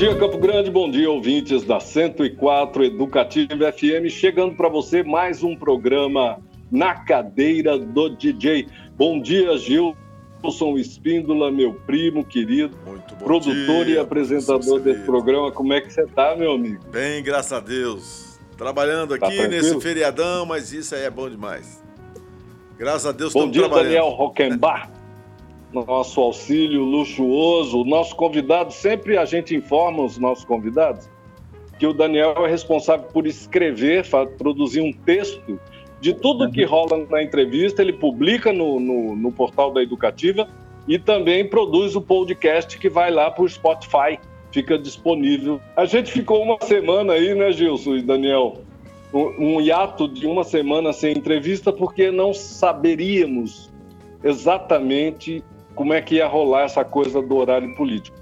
dia, Campo Grande. Bom dia, ouvintes da 104 Educativa FM. Chegando para você mais um programa na cadeira do DJ. Bom dia, Gilson Espíndola, meu primo querido, produtor dia, e apresentador desse programa. Como é que você tá, meu amigo? Bem, graças a Deus. Trabalhando tá aqui tá nesse feriadão, mas isso aí é bom demais. Graças a Deus, Bom dia, Daniel Rockenbach nosso auxílio luxuoso. O nosso convidado, sempre a gente informa os nossos convidados que o Daniel é responsável por escrever, produzir um texto de tudo que rola na entrevista, ele publica no, no, no portal da Educativa e também produz o podcast que vai lá para o Spotify, fica disponível. A gente ficou uma semana aí, né, Gilson e Daniel? Um, um hiato de uma semana sem entrevista, porque não saberíamos exatamente como é que ia rolar essa coisa do horário político.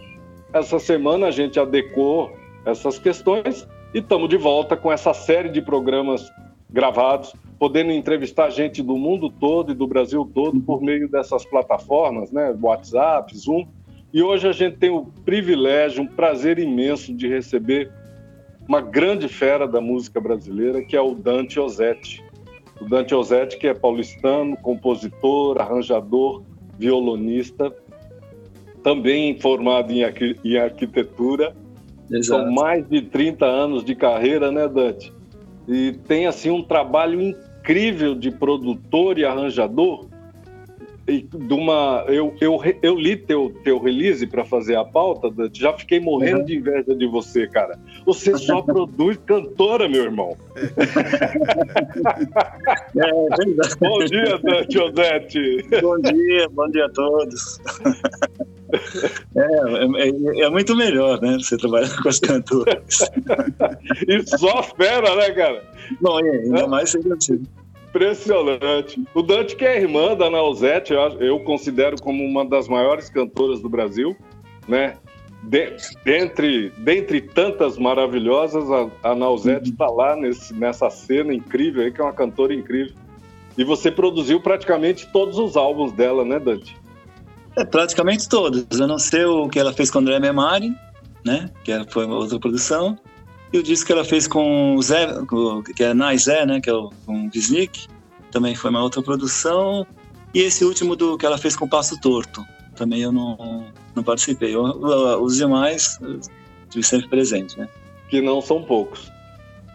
Essa semana a gente adequou essas questões e estamos de volta com essa série de programas gravados, podendo entrevistar gente do mundo todo e do Brasil todo por meio dessas plataformas, né, WhatsApp, Zoom. E hoje a gente tem o privilégio, um prazer imenso de receber uma grande fera da música brasileira, que é o Dante Ozzetti. O Dante Ozzetti, que é paulistano, compositor, arranjador, violonista, também formado em, em arquitetura. Exato. São mais de 30 anos de carreira, né, Dante? E tem assim um trabalho incrível de produtor e arranjador de uma eu, eu, eu li teu, teu release para fazer a pauta, já fiquei morrendo uhum. de inveja de você, cara. Você só produz cantora, meu irmão. É, é bom dia, Dante Odete. Bom dia, bom dia a todos. É, é, é, é, muito melhor, né? Você trabalhar com as cantoras. e só fera, né, cara? Bom, ainda é? mais sendo assim. Impressionante. O Dante, que é irmã da Nausete, eu considero como uma das maiores cantoras do Brasil, né? De, dentre, dentre tantas maravilhosas, a, a Nausete está lá nesse, nessa cena incrível aí, que é uma cantora incrível. E você produziu praticamente todos os álbuns dela, né, Dante? É, praticamente todos. A não ser o que ela fez com André Memari, né? Que foi uma outra produção. E o disco que ela fez com o Zé, que é Nai Zé, né? Que é o, com o Visnik, também foi uma outra produção. E esse último do que ela fez com o Passo Torto, também eu não, não participei. Eu, os demais, tive sempre presente, né? Que não são poucos.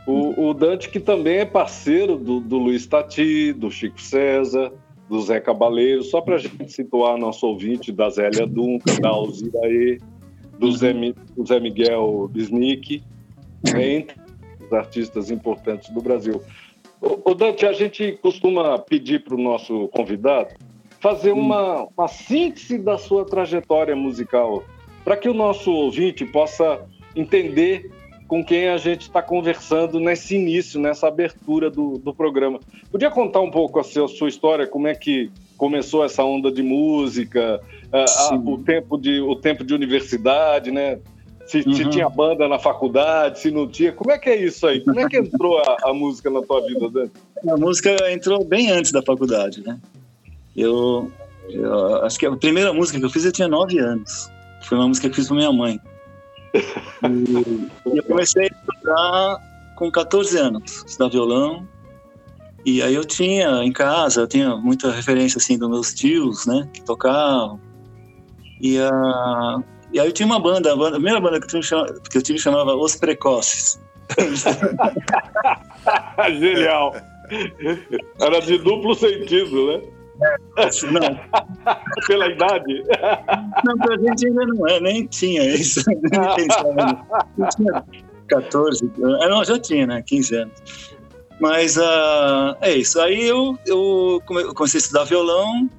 O, o Dante, que também é parceiro do, do Luiz Tati, do Chico César, do Zé Cabaleiro, só para a gente situar nosso ouvinte da Zélia Dunca, da Alziraê, do Zé, do Zé Miguel Bisnick, entre os artistas importantes do Brasil. O Dante, a gente costuma pedir para o nosso convidado fazer uma, uma síntese da sua trajetória musical, para que o nosso ouvinte possa entender com quem a gente está conversando nesse início, nessa abertura do, do programa. Podia contar um pouco a sua, a sua história, como é que começou essa onda de música, a, a, o, tempo de, o tempo de universidade, né? Se, uhum. se, tinha banda na faculdade, se não tinha. Como é que é isso aí? Como é que entrou a, a música na tua vida, Dani? A música entrou bem antes da faculdade, né? Eu, eu, acho que a primeira música que eu fiz eu tinha nove anos. Foi uma música que eu fiz para minha mãe. E eu comecei a estudar com 14 anos, estudar violão. E aí eu tinha em casa, eu tinha muita referência assim dos meus tios, né, que tocavam. E a e aí eu tinha uma banda, a, banda, a primeira banda que eu tive, que eu tive chamava Os Precoces. Genial! Era de duplo sentido, né? É, não. Pela idade? Não, pra gente ainda não é, nem tinha isso. Nem pensava. Eu tinha 14, ah, não, já tinha, né? 15 anos. Mas uh, é isso. Aí eu, eu comecei a estudar violão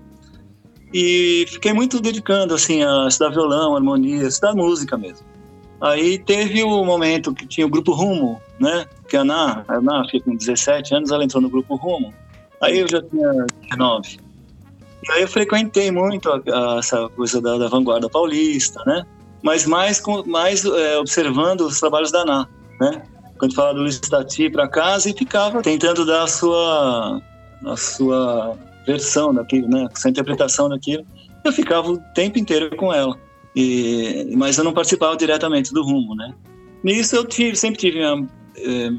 e fiquei muito dedicando assim a estudar violão, harmonia, estudar música mesmo. Aí teve o momento que tinha o grupo Rumo, né? Que a Ana, a Ana fica com 17 anos, ela entrou no grupo Rumo. Aí eu já tinha 19. E aí eu frequentei muito a, a, essa coisa da, da, vanguarda paulista, né? Mas mais, mais é, observando os trabalhos da Ana, né? Quando falava do Luiz Tati para casa e ficava tentando dar a sua, a sua versão daquilo, né? Essa interpretação daquilo. Eu ficava o tempo inteiro com ela. E, mas eu não participava diretamente do rumo, né? Nisso eu tive, sempre tive minha, eh,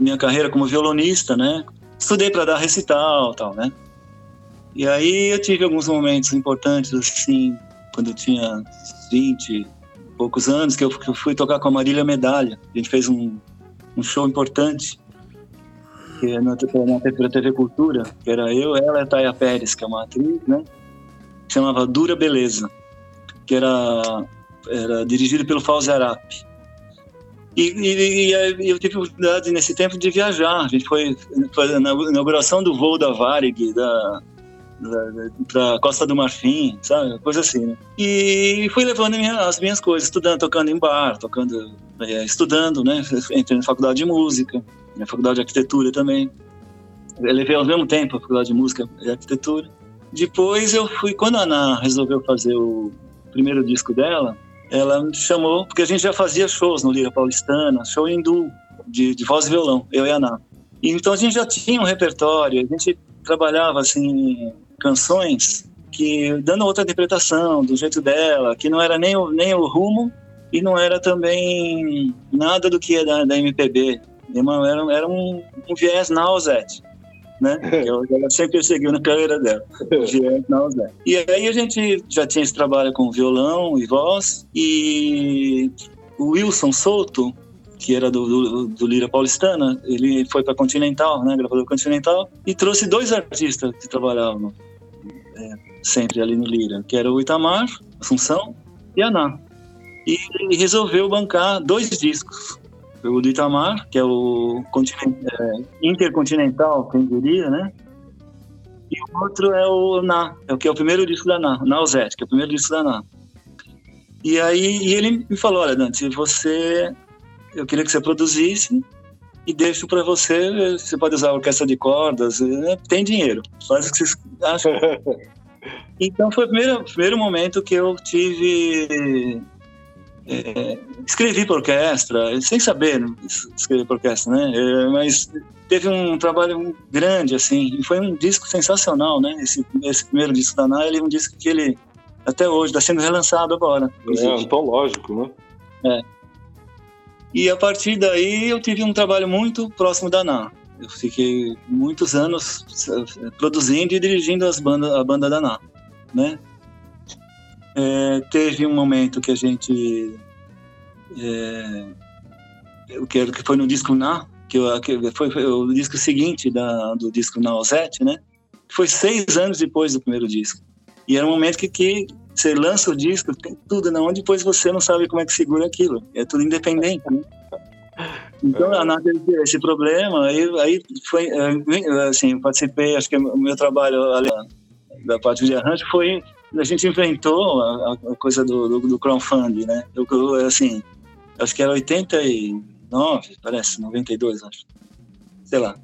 minha carreira como violonista, né? Estudei para dar recital, tal, né? E aí eu tive alguns momentos importantes assim, quando eu tinha 20 poucos anos, que eu, que eu fui tocar com a Marília Medalha. A gente fez um, um show importante que na, na TV Cultura, que era eu, ela e a Taya Pérez, que é uma atriz, né? Que chamava Dura Beleza, que era, era dirigido pelo Fauzi Arap. E, e, e, eu tive oportunidade nesse tempo de viajar. A gente foi na inauguração do voo da Varig, da, para Costa do Marfim, sabe? Coisa assim, né? E fui levando minha, as minhas coisas, estudando, tocando em bar, tocando, é, estudando, né? Entrei na faculdade de música, na faculdade de arquitetura também. Eu levei ao mesmo tempo a faculdade de música e arquitetura. Depois eu fui, quando a Ana resolveu fazer o primeiro disco dela, ela me chamou, porque a gente já fazia shows no Lira Paulistana, show hindu, de, de voz e violão, eu e a Ana. Então a gente já tinha um repertório, a gente trabalhava assim canções que dando outra interpretação do jeito dela, que não era nem o, nem o rumo e não era também nada do que é da, da MPB. Era, era um, um viés Nausete, né? Que ela sempre perseguiu na carreira dela, viés Nausete. E aí a gente já tinha esse trabalho com violão e voz e o Wilson Souto, que era do, do, do, Lira Paulistana, ele foi para Continental, né, gravador Continental, e trouxe dois artistas que trabalhavam é, sempre ali no Lira, que era o Itamar, Assunção e a Ná. E ele resolveu bancar dois discos. O do Itamar, que é o é, Intercontinental, quem diria, né? E o outro é o Ná, é o que é o primeiro disco da Ná, Nausete, que é o primeiro disco da Ná. E aí e ele me falou, olha, Dante, você, eu queria que você produzisse e deixo para você. Você pode usar a orquestra de cordas, né? tem dinheiro, faz o que vocês acham. então foi o primeiro, primeiro momento que eu tive. É, escrevi para orquestra, sem saber escrever para orquestra, né? É, mas teve um trabalho grande, assim, e foi um disco sensacional, né? Esse, esse primeiro disco da Nile, um disco que ele, até hoje, está sendo relançado agora. É antológico, né? É. E a partir daí eu tive um trabalho muito próximo da NA. Eu fiquei muitos anos eh, produzindo e dirigindo as bandas, a banda da NA, né? É, teve um momento que a gente é, quero que foi no disco Na, que, eu, que foi, foi, o disco seguinte da, do disco Na Ozete, né? Foi seis anos depois do primeiro disco. E era um momento que, que você lança o disco, tem tudo não, depois você não sabe como é que segura aquilo. É tudo independente, né? Então, a NAT teve esse problema, aí, aí foi, assim, participei, acho que o meu trabalho da parte de arranjo foi, a gente inventou a, a coisa do, do, do, crowdfunding, né? Eu, assim, acho que era 89, parece, 92, acho. Sei lá.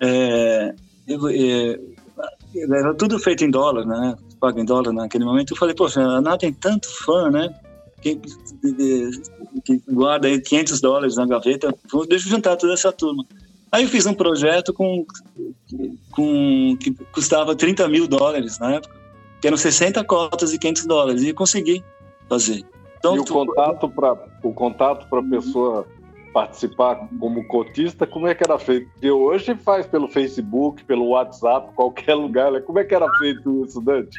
É, eu, é, era tudo feito em dólar, né? pago em dólar naquele momento. Eu falei, poxa, a Ana tem tanto fã, né? Que, que guarda aí 500 dólares na gaveta, deixa eu juntar toda essa turma. Aí eu fiz um projeto com, com que custava 30 mil dólares na época, que eram 60 cotas de 500 dólares, e consegui fazer. Então, e o tu... contato para o contato para a pessoa participar como cotista, como é que era feito? Porque hoje faz pelo Facebook, pelo WhatsApp, qualquer lugar. Né? Como é que era feito isso, Dante?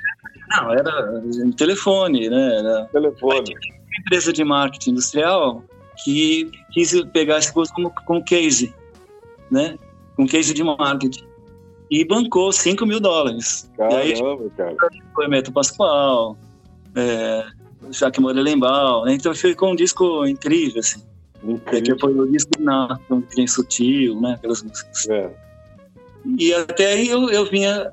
Não, era telefone, né? Era... Telefone. Uma empresa de marketing industrial que quis pegar esse curso como, como case, né? Com case de marketing. E bancou 5 mil dólares. Caramba, e aí, cara. Foi Meto Pascoal, é, Jacques Morelembal, né? Então ficou um disco incrível, assim. É que foi o disco na bem sutil, né? Aquelas músicas. É. E até aí eu, eu vinha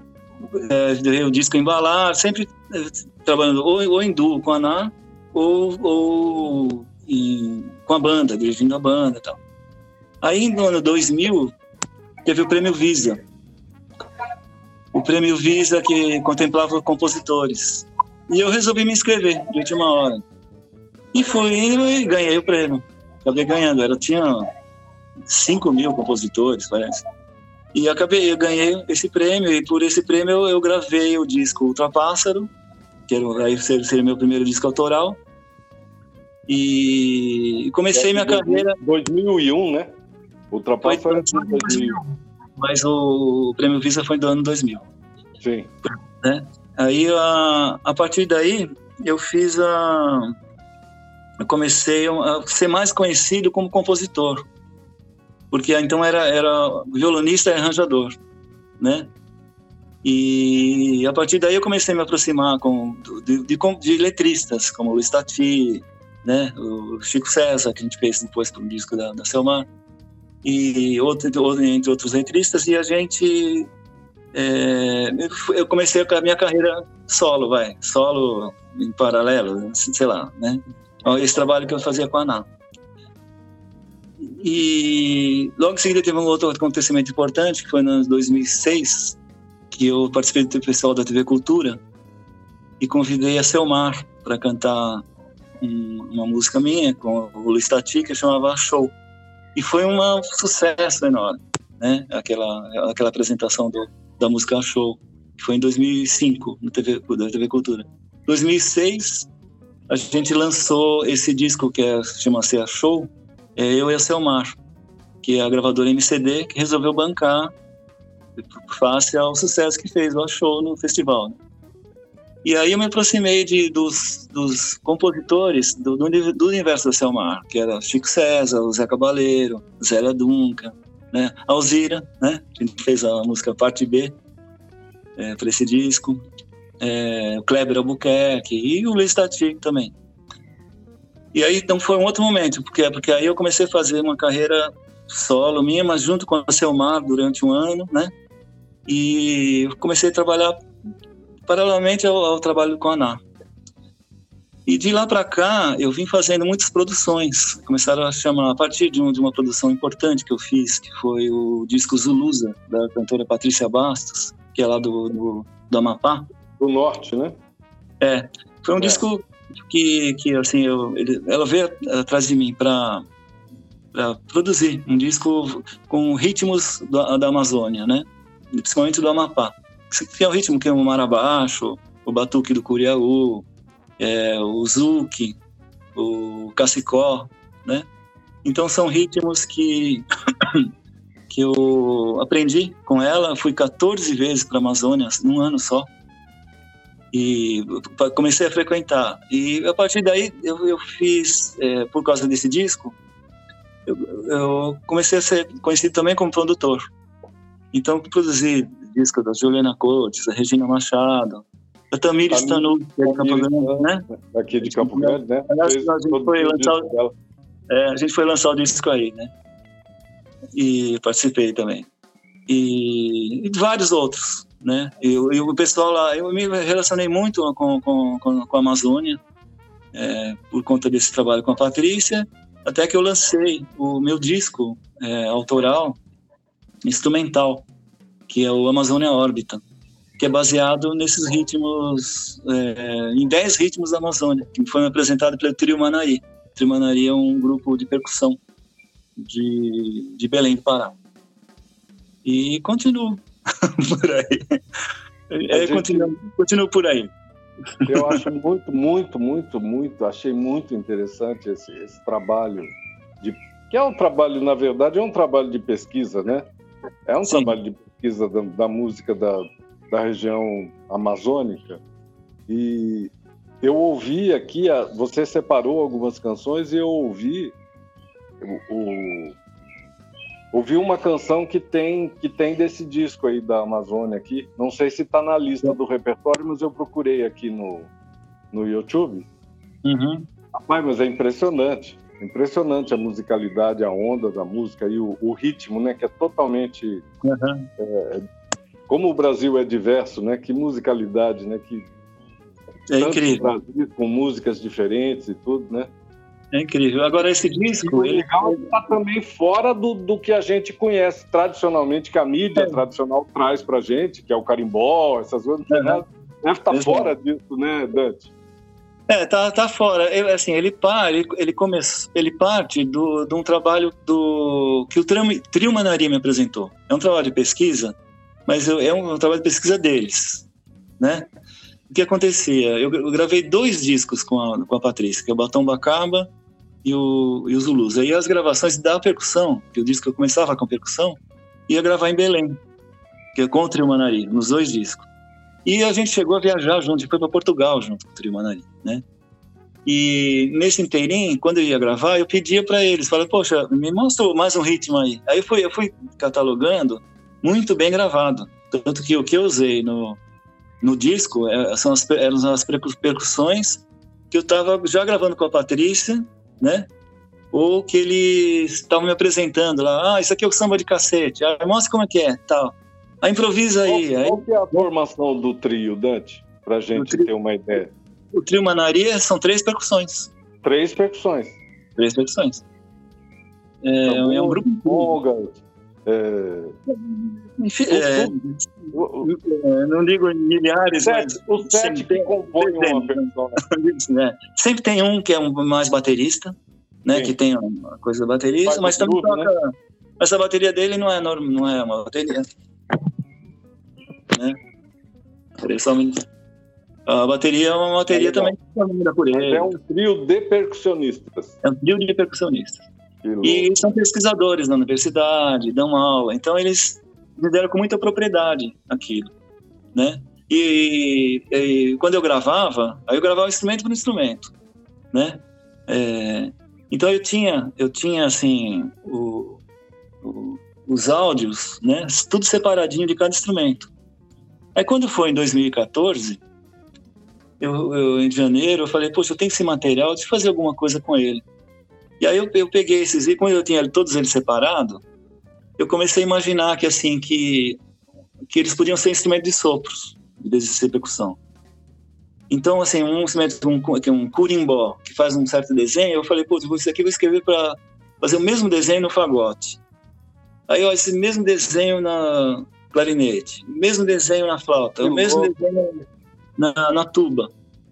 é, o disco embalar, sempre é, trabalhando ou, ou em duo com a Ana, ou, ou em, com a banda, dirigindo a banda e tal. Aí no ano 2000 teve o prêmio Visa. O prêmio Visa que contemplava compositores. E eu resolvi me inscrever de última hora. E fui e ganhei o prêmio acabei ganhando. Era, tinha 5 mil compositores, parece. E acabei, eu ganhei esse prêmio, e por esse prêmio eu, eu gravei o disco Ultrapássaro que era, aí seria meu primeiro disco autoral. E comecei é, minha carreira. 2001, né? Foi 2000. Mas o, o prêmio Visa foi do ano 2000. Sim. Né? Aí, a, a partir daí, eu fiz a. Eu comecei a ser mais conhecido como compositor. Porque então era, era violonista e arranjador, né? E a partir daí eu comecei a me aproximar com, de, de, de letristas, como o Stati, né? o Chico César, que a gente fez depois para um disco da, da Selmar, e outro, entre outros letristas, e a gente. É, eu comecei a minha carreira solo, vai, solo em paralelo, sei lá, né? Esse trabalho que eu fazia com a Ana. E logo em seguida teve um outro acontecimento importante, que foi no 2006, que eu participei do pessoal da TV Cultura e convidei a Selmar para cantar um, uma música minha com o Luiz Tati, que chamava Show. E foi um sucesso enorme, né? Aquela, aquela apresentação do, da música Show, que foi em 2005, no TV, da TV Cultura. 2006, a gente lançou esse disco que é, chama-se A Show, é eu e a Selmar, que é a gravadora MCD, que resolveu bancar face ao sucesso que fez o show no festival. Né? E aí eu me aproximei de, dos, dos compositores do, do, do, universo da Selmar, que era Chico César, o Zé Cabaleiro, Zélia Duncan, né? Alzira, né? A gente fez a música Parte B é, para esse disco, é, o Kleber Albuquerque e o Luiz Tati também. E aí então foi um outro momento, porque porque aí eu comecei a fazer uma carreira solo minha, mas junto com a Selmar durante um ano, né? E comecei a trabalhar paralelamente ao, ao trabalho com a ANA. E de lá para cá, eu vim fazendo muitas produções. Começaram a chamar, a partir de, um, de, uma produção importante que eu fiz, que foi o disco Zulusa, da cantora Patrícia Bastos, que é lá do, do, do Amapá. Do norte, né? É. Foi um é. disco que, que assim, eu, ele, ela veio atrás de mim para produzir um disco com ritmos da, da Amazônia, né? principalmente do Amapá. Que é o ritmo que é o Marabaixo, o Batuque do Curiaú, é, o Zuki, o Cacicó, né? Então são ritmos que que eu aprendi com ela, fui 14 vezes para Amazônia num ano só. E comecei a frequentar. E a partir daí eu, eu fiz, é, por causa desse disco, eu, eu comecei a ser conhecido também como produtor. Então, produzi disco da Juliana Coates, da Regina Machado, da Tamires Tanu, que é de Campo Grande, né? Aqui de Campo Grande, né? a, gente foi lançar, é, a gente foi lançar o disco aí, né? E participei também. E, e vários outros, né? E, e, o pessoal lá, eu me relacionei muito com, com, com, com a Amazônia, é, por conta desse trabalho com a Patrícia, até que eu lancei o meu disco é, autoral, instrumental, que é o Amazônia Órbita, que é baseado nesses ritmos, é, em 10 ritmos da Amazônia, que foi apresentado pelo Trio Manaí. O Trio Manaí é um grupo de percussão de, de Belém do Pará. E continuo por aí. É, gente, continuo, continuo por aí. Eu acho muito, muito, muito, muito, achei muito interessante esse, esse trabalho de que é um trabalho, na verdade, é um trabalho de pesquisa, né? É um Sim. trabalho de pesquisa da, da música da, da região amazônica. E eu ouvi aqui, você separou algumas canções e eu ouvi o, o, ouvi uma canção que tem que tem desse disco aí da Amazônia aqui. Não sei se está na lista do repertório, mas eu procurei aqui no, no YouTube. Uhum. Rapaz, mas é impressionante. Impressionante a musicalidade, a onda da música e o, o ritmo, né? Que é totalmente. Uhum. É, como o Brasil é diverso, né? Que musicalidade, né? Que é incrível. Brasil, com músicas diferentes e tudo, né? É incrível. Agora, esse disco. E legal está também fora do, do que a gente conhece tradicionalmente, que a mídia é. tradicional traz para gente, que é o carimbó, essas coisas. Uhum. Deve estar tá fora disso, né, Dante? É, tá, tá fora. Ele, assim, ele, par, ele, ele, come, ele parte do, de um trabalho do que o Trio Manaria me apresentou. É um trabalho de pesquisa, mas é um, um trabalho de pesquisa deles, né? o que acontecia? Eu, eu, gravei dois discos com a, com a Patrícia, que é o Batom Bacaba e o, e o Zulus. Aí as gravações da percussão, que o disco eu começava com percussão, ia gravar em Belém, que é com o Trio Manari, nos dois discos. E a gente chegou a viajar junto, foi para Portugal junto com o Trio Manari, né? E nesse inteirinho, quando eu ia gravar, eu pedia para eles, falei, poxa, me mostra mais um ritmo aí. Aí eu fui, eu fui catalogando, muito bem gravado. Tanto que o que eu usei no, no disco é, são as, eram as percussões que eu estava já gravando com a Patrícia, né? Ou que eles estavam me apresentando lá, ah, isso aqui é o samba de cacete, ah, mostra como é que é, tal. Aí improvisa aí. Qual, aí... qual é a formação do trio, Dante? Pra gente ter uma ideia. O trio Manaria são três percussões. Três percussões. Três percussões. É, tá é um grupo. Bom, é... Enfim, é, é, não digo milhares, sete, mas. Os sete que compõem uma pessoa. Né? Sempre tem um que é um mais baterista, né? Sim. Que tem uma coisa da baterista, Faz mas também tudo, toca. Né? Essa bateria dele não é, normal, não é uma bateria. Né? A bateria é uma bateria é também por ele. É um trio de percussionistas. É um trio de percussionistas. E são pesquisadores na universidade, dão aula. Então eles lideram com muita propriedade aquilo, né? E, e, quando eu gravava, aí eu gravava instrumento por instrumento, né? É, então eu tinha, eu tinha assim o, o, os áudios, né? Tudo separadinho de cada instrumento. Aí quando foi em 2014, eu, eu em janeiro, eu falei, poxa, eu tenho esse material, eu fazer alguma coisa com ele. E aí eu, eu peguei esses e quando eu tinha todos eles separados, eu comecei a imaginar que assim que que eles podiam ser instrumentos de sopros, em vez de ser percussão. Então, assim, um instrumento, um, é um curimbó, que faz um certo desenho, eu falei, pô, isso aqui eu vou escrever para fazer o mesmo desenho no fagote. Aí, ó, esse mesmo desenho na clarinete, mesmo desenho na flauta, o mesmo desenho na, na tuba.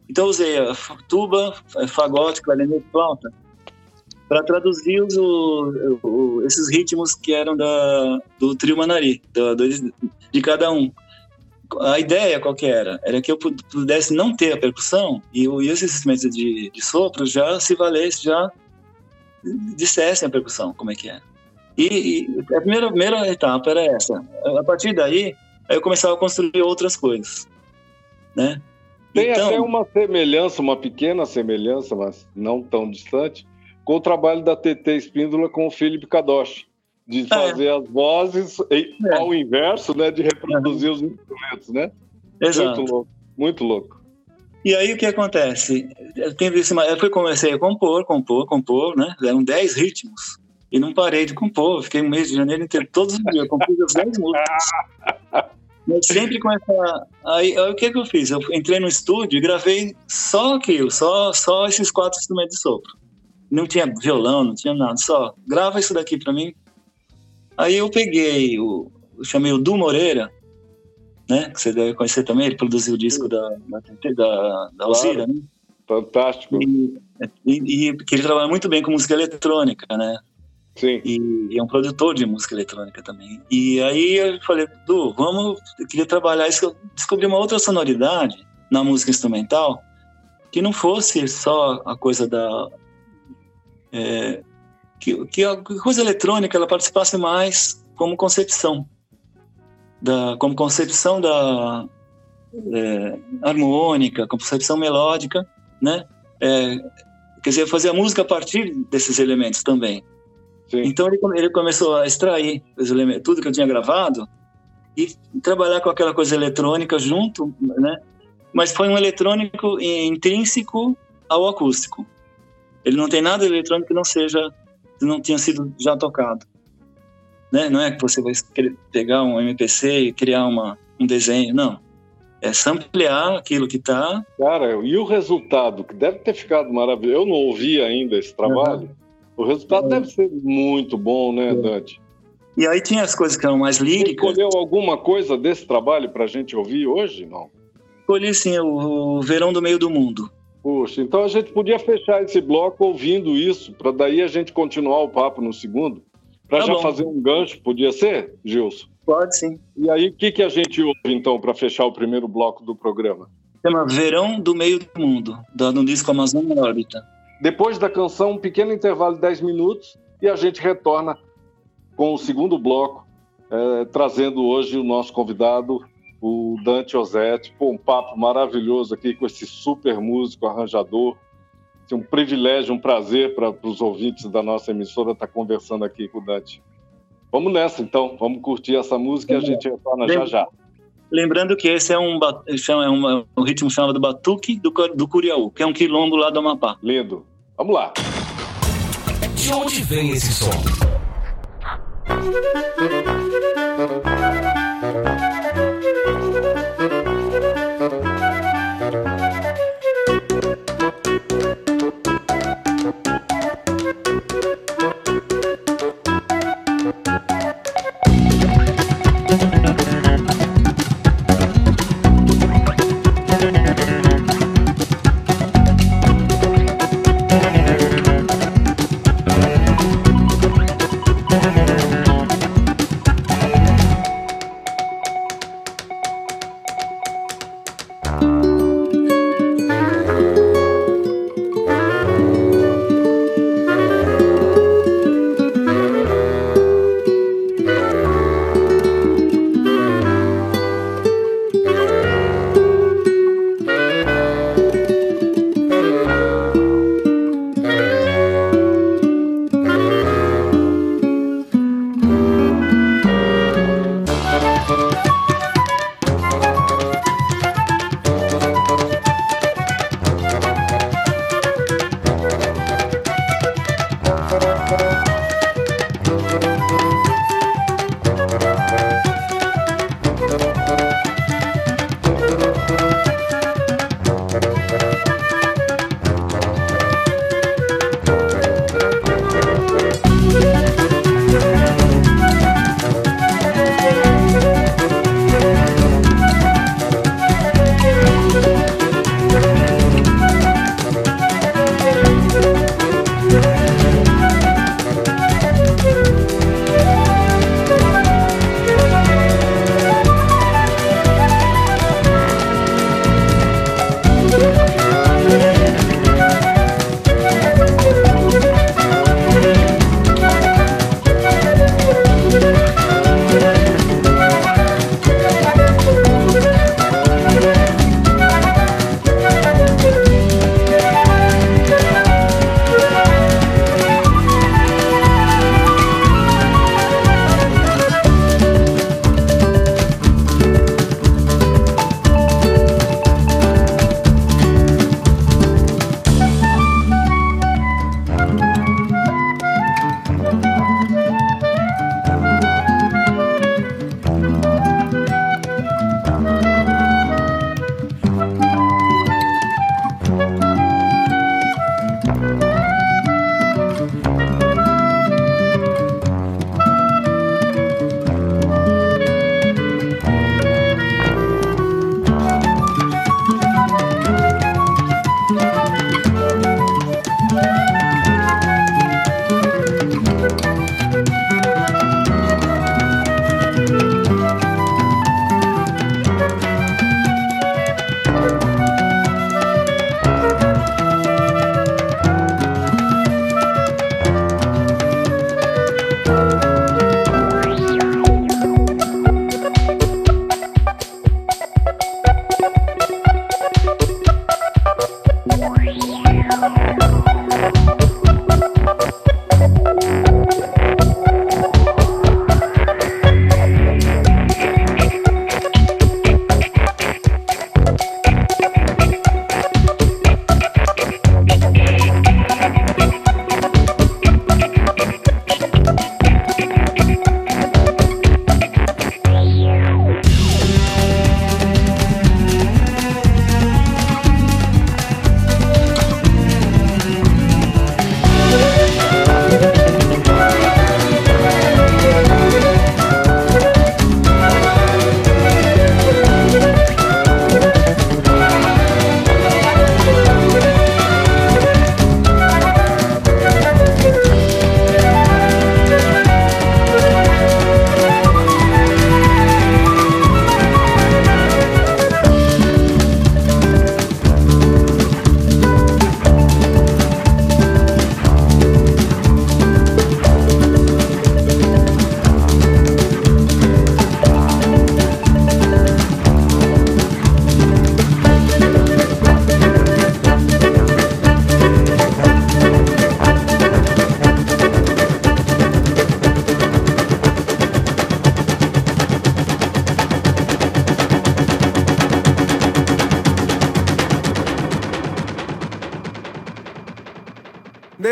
Então, eu usei a tuba, fagote, clarinete, flauta para traduzir os, o, o, esses ritmos que eram da, do trio Manari, do, do, de cada um. A ideia qual que era? Era que eu pudesse não ter a percussão e, e esses instrumentos de, de sopro já se valesse, já dissessem a percussão, como é que é. E, e a primeira, primeira etapa era essa. A partir daí, aí eu começava a construir outras coisas, né? Tem então, até uma semelhança, uma pequena semelhança, mas não tão distante, com o trabalho da TT Espíndola com o Felipe Kadosh, de é. fazer é. as vozes é. ao inverso, né, de reproduzir os instrumentos, né? Exato. Muito louco, muito louco. E aí o que acontece? Eu, tenho eu comecei a compor, compor, compor, né? Eram 10 ritmos. E não parei de compor. Fiquei um mês de janeiro inteiro, todos os dias, compus as 10 músicas. Mas sempre com essa. Aí, aí, o que, que eu fiz? Eu entrei no estúdio e gravei só aquilo, só, só esses quatro instrumentos de sopro não tinha violão, não tinha nada, só grava isso daqui para mim. Aí eu peguei, o, eu chamei o Du Moreira, né, que você deve conhecer também, ele produziu o disco da, da, da, da Alzira, né? Fantástico. E, e, e, que ele trabalha muito bem com música eletrônica, né? Sim. E, e, é um produtor de música eletrônica também. E aí eu falei, Du, vamos, eu queria trabalhar isso, eu descobri uma outra sonoridade na música instrumental que não fosse só a coisa da, é, que, que a coisa eletrônica ela participasse mais como concepção, da, como concepção da é, harmônica, concepção melódica, né? É, quer dizer, fazer a música a partir desses elementos também. Sim. Então ele, ele começou a extrair tudo que eu tinha gravado e trabalhar com aquela coisa eletrônica junto, né? Mas foi um eletrônico intrínseco ao acústico. Ele não tem nada eletrônico que não seja, que não tenha sido já tocado. Né? Não é que você vai pegar um MPC e criar uma, um desenho, não. É samplear aquilo que está. Cara, e o resultado, que deve ter ficado maravilhoso. Eu não ouvi ainda esse trabalho. Uhum. O resultado deve ser muito bom, né, Dante? E aí tinha as coisas que eram mais líricas. Você escolheu alguma coisa desse trabalho para a gente ouvir hoje, não? Escolhi, sim, o, Verão do Meio do Mundo. Puxa, então a gente podia fechar esse bloco ouvindo isso, para daí a gente continuar o papo no segundo, para tá já bom. fazer um gancho, podia ser, Gilson? Pode sim. E aí, o que, que a gente ouve então para fechar o primeiro bloco do programa? chama Verão do Meio do Mundo, no disco Amazônia na Órbita. Depois da canção, um pequeno intervalo de 10 minutos e a gente retorna com o segundo bloco, é, trazendo hoje o nosso convidado, o Dante Osetti. Pô, um papo maravilhoso aqui com esse super músico, arranjador. É um privilégio, um prazer para os ouvintes da nossa emissora estar conversando aqui com o Dante. Vamos nessa, então. Vamos curtir essa música e a gente retorna já já. Lembrando que esse é um, esse é um, um ritmo chamado Batuque do, do Curiaú, que é um quilombo lá do Amapá. Lindo. Vamos lá. De onde vem esse som?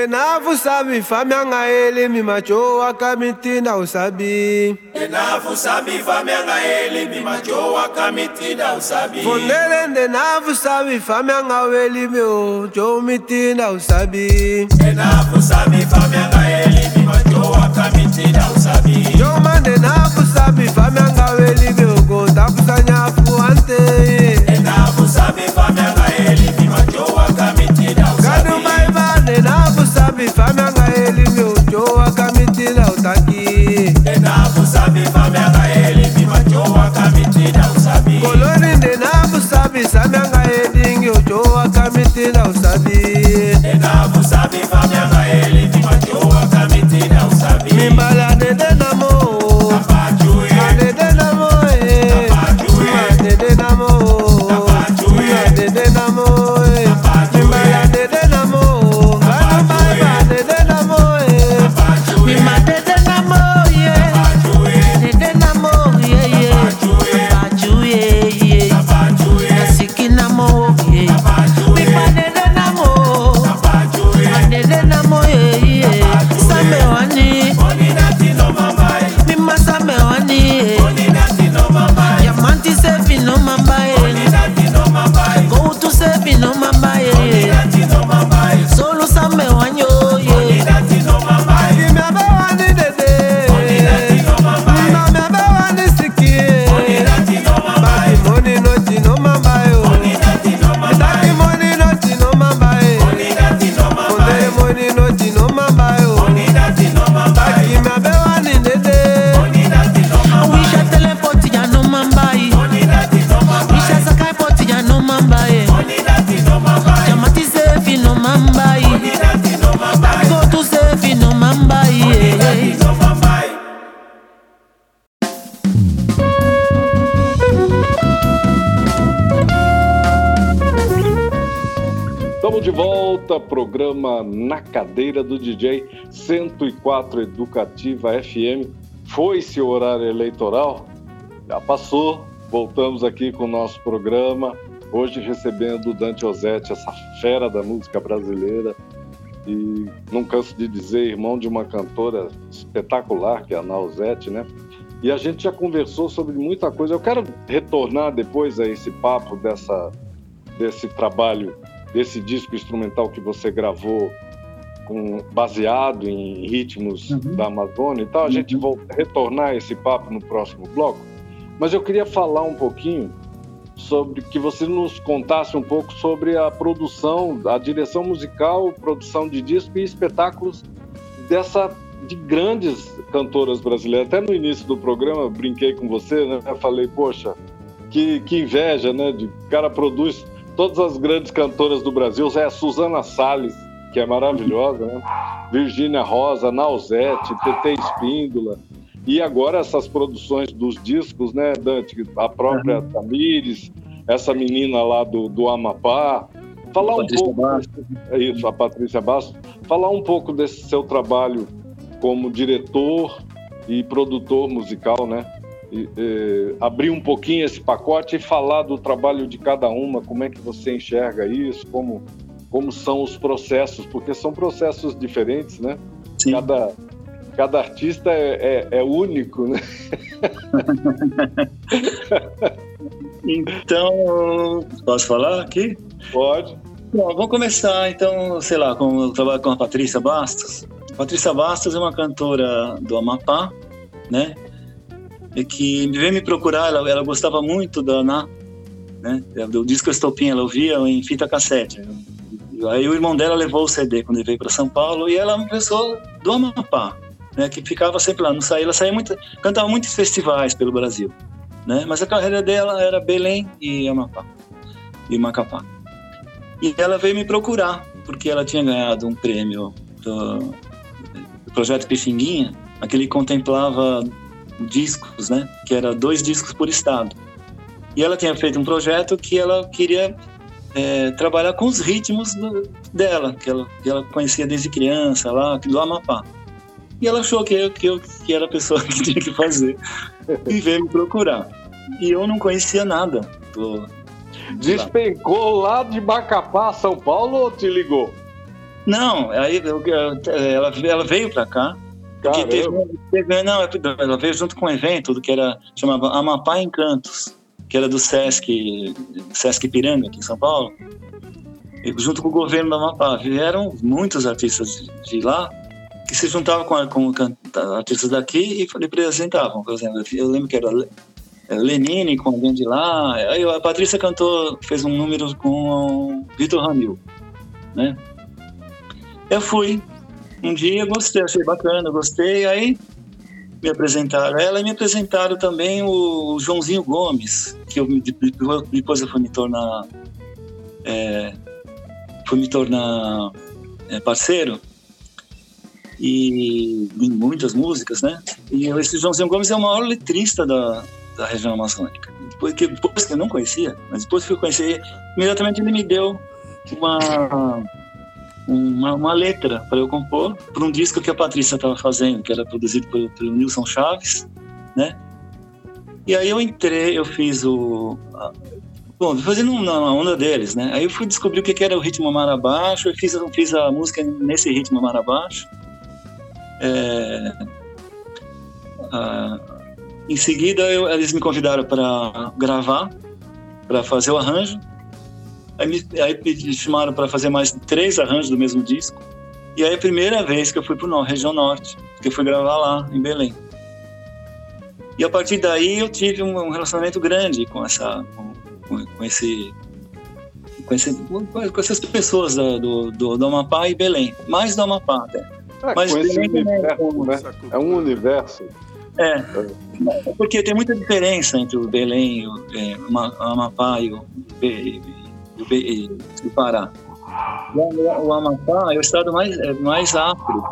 Denavu sabi famyanga ele mi macho akamitinda usabi. Enough sabi famyanga ele mi macho akamitinda usabi. Fondele enough sabi famyanga eli mi o jo mitinda usabi. Enough sabi famyanga ele mi macho akamitinda usabi. Yo man enough sabi famyanga eli mi o go takusanya Cadeira do DJ 104 Educativa FM. Foi-se o horário eleitoral? Já passou. Voltamos aqui com o nosso programa. Hoje recebendo o Dante Ozzetti, essa fera da música brasileira. E não canso de dizer, irmão de uma cantora espetacular, que é a Nausete, né? E a gente já conversou sobre muita coisa. Eu quero retornar depois a esse papo dessa, desse trabalho desse disco instrumental que você gravou com, baseado em ritmos Uhum. da Amazônia e tal. A gente vai retornar esse papo no próximo bloco. Mas eu queria falar um pouquinho sobre que você nos contasse um pouco sobre a produção, a direção musical, produção de disco e espetáculos dessa de grandes cantoras brasileiras. Até no início do programa eu brinquei com você, né? Eu falei, poxa, que, que inveja, né? De cara produz todas as grandes cantoras do Brasil, é a Suzana Salles, que é maravilhosa, né? Virgínia Rosa, Nausete, TT Espíndola. E agora essas produções dos discos, né, Dante? A própria Tamires, essa menina lá do, do Amapá. Falar um pouco. Bastos. Isso, a Patrícia Bastos. Falar um pouco desse seu trabalho como diretor e produtor musical, né? E, eh, abrir um pouquinho esse pacote e falar do trabalho de cada uma, como é que você enxerga isso, como, como são os processos, porque são processos diferentes, né? Sim. Cada, cada artista é, é, é único, né? Então, posso falar aqui? Pode. Bom, vamos começar então, sei lá, com o trabalho com a Patrícia Bastos. Patrícia Bastos é uma cantora do Amapá, né? E que veio me procurar, ela, ela gostava muito da Ana, né? Do disco Estopim, ela ouvia em fita cassete. Aí o irmão dela levou o CD quando ele veio para São Paulo e ela é uma pessoa do Amapá, né? Que ficava sempre lá, não saía, ela saía muito, cantava muitos festivais pelo Brasil, né? Mas a carreira dela era Belém e Amapá e Macapá. E ela veio me procurar, porque ela tinha ganhado um prêmio do, do projeto Pixinguinha, aquele que contemplava discos, né? Que era dois discos por estado. E ela tinha feito um projeto que ela queria é, trabalhar com os ritmos do, dela, que ela, que ela conhecia desde criança, lá do Amapá. E ela achou que eu, que eu que era a pessoa que tinha que fazer e veio me procurar. E eu não conhecia nada do, Despencou lá de Macapá, São Paulo, ou te ligou? Não, aí eu- ela, ela veio para cá. Porque teve, teve- não, ela veio junto com um evento que era chamava Amapá Encantos, que era do Sesc, Sesc Piranga aqui em São Paulo. Junto com o governo do Amapá vieram muitos artistas de, lá que se juntavam com, com artistas daqui e apresentavam. Por exemplo, eu lembro que era é, Lenine com alguém de lá. Aí a Patrícia cantou, fez um número com o Vitor Ramil, né? Eu fui. Um dia gostei, achei bacana, gostei. Aí me apresentaram ela me apresentaram também o Joãozinho Gomes, que eu, depois eu fui me tornar. é, fui me tornar é, parceiro e em muitas músicas, né? E esse Joãozinho Gomes é o maior letrista da, da região amazônica. Depois que, depois que eu não conhecia, mas depois que eu conheci, imediatamente ele me deu uma, uma, uma letra para eu compor para um disco que a Patrícia estava fazendo, que era produzido pelo, pelo Nilson Chaves, né? E aí eu entrei, eu fiz o... a- Bom, fazendo na onda deles, né? Aí eu fui descobrir o que era o ritmo mar abaixo, eu fiz, eu fiz a música nesse ritmo mar abaixo. É, ah, em seguida, eu- eles me convidaram para gravar, para fazer o arranjo. Aí me, aí me chamaram para fazer mais três arranjos do mesmo disco. E aí a primeira vez que eu fui para região norte, que eu fui gravar lá em Belém. E a partir daí eu tive um, relacionamento grande com essa, com, com esse, com, esse, com essas pessoas do, do, do Amapá e Belém, mais do Amapá até. É, Mas Belém também, universo, né? É um universo. É, porque tem muita diferença entre o Belém, o, é, Amapá e o, e- e o, Be- e o Pará. O, Amapá é o estado mais, é mais afro,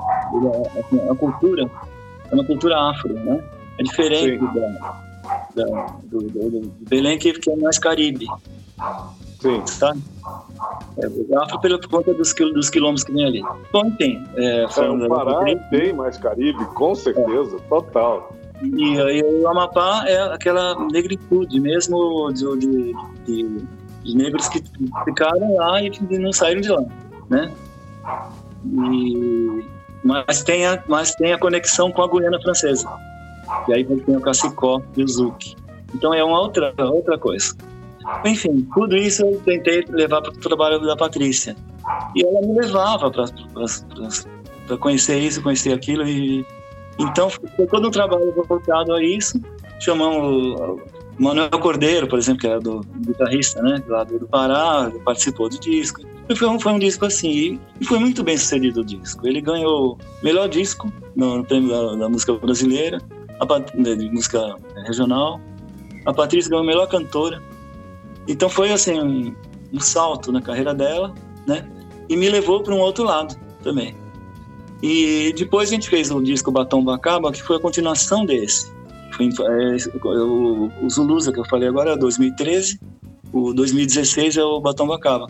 é- assim, a cultura é uma cultura afro, né? É diferente da, da- do, do- do Belém, que, que é mais Caribe, Sim. sabe? É, afro pela, por conta dos, dos quilombos que tem ali. Bom, enfim, é, É, falando o Pará tem mais Caribe, com certeza, total. E aí o Amapá é aquela negritude mesmo de, de, de- de negros que ficaram lá e não saíram de lá, né? E, mas, tem a, mas tem a conexão com a Guiana Francesa. E aí tem o Cacicó e o Zuc. Então é uma outra, outra coisa. Enfim, tudo isso eu tentei levar para o trabalho da Patrícia. E ela me levava para conhecer isso, conhecer aquilo. E, então foi todo um trabalho voltado a isso. Chamamos Manuel Cordeiro, por exemplo, que era do guitarrista, né, lá do Pará, participou do disco. E foi um, foi um disco assim, e- foi muito bem sucedido o disco. Ele ganhou melhor disco no, no prêmio da, da música brasileira, Pat- de música regional. A Patrícia ganhou melhor cantora. Então foi assim um, um salto na carreira dela, né? E me levou para um outro lado também. E depois a gente fez o disco Batom Bacaba, que foi a continuação desse. É, o, Zulusa, que eu falei agora, é 2013. O 2016 é o Batom Bacaba.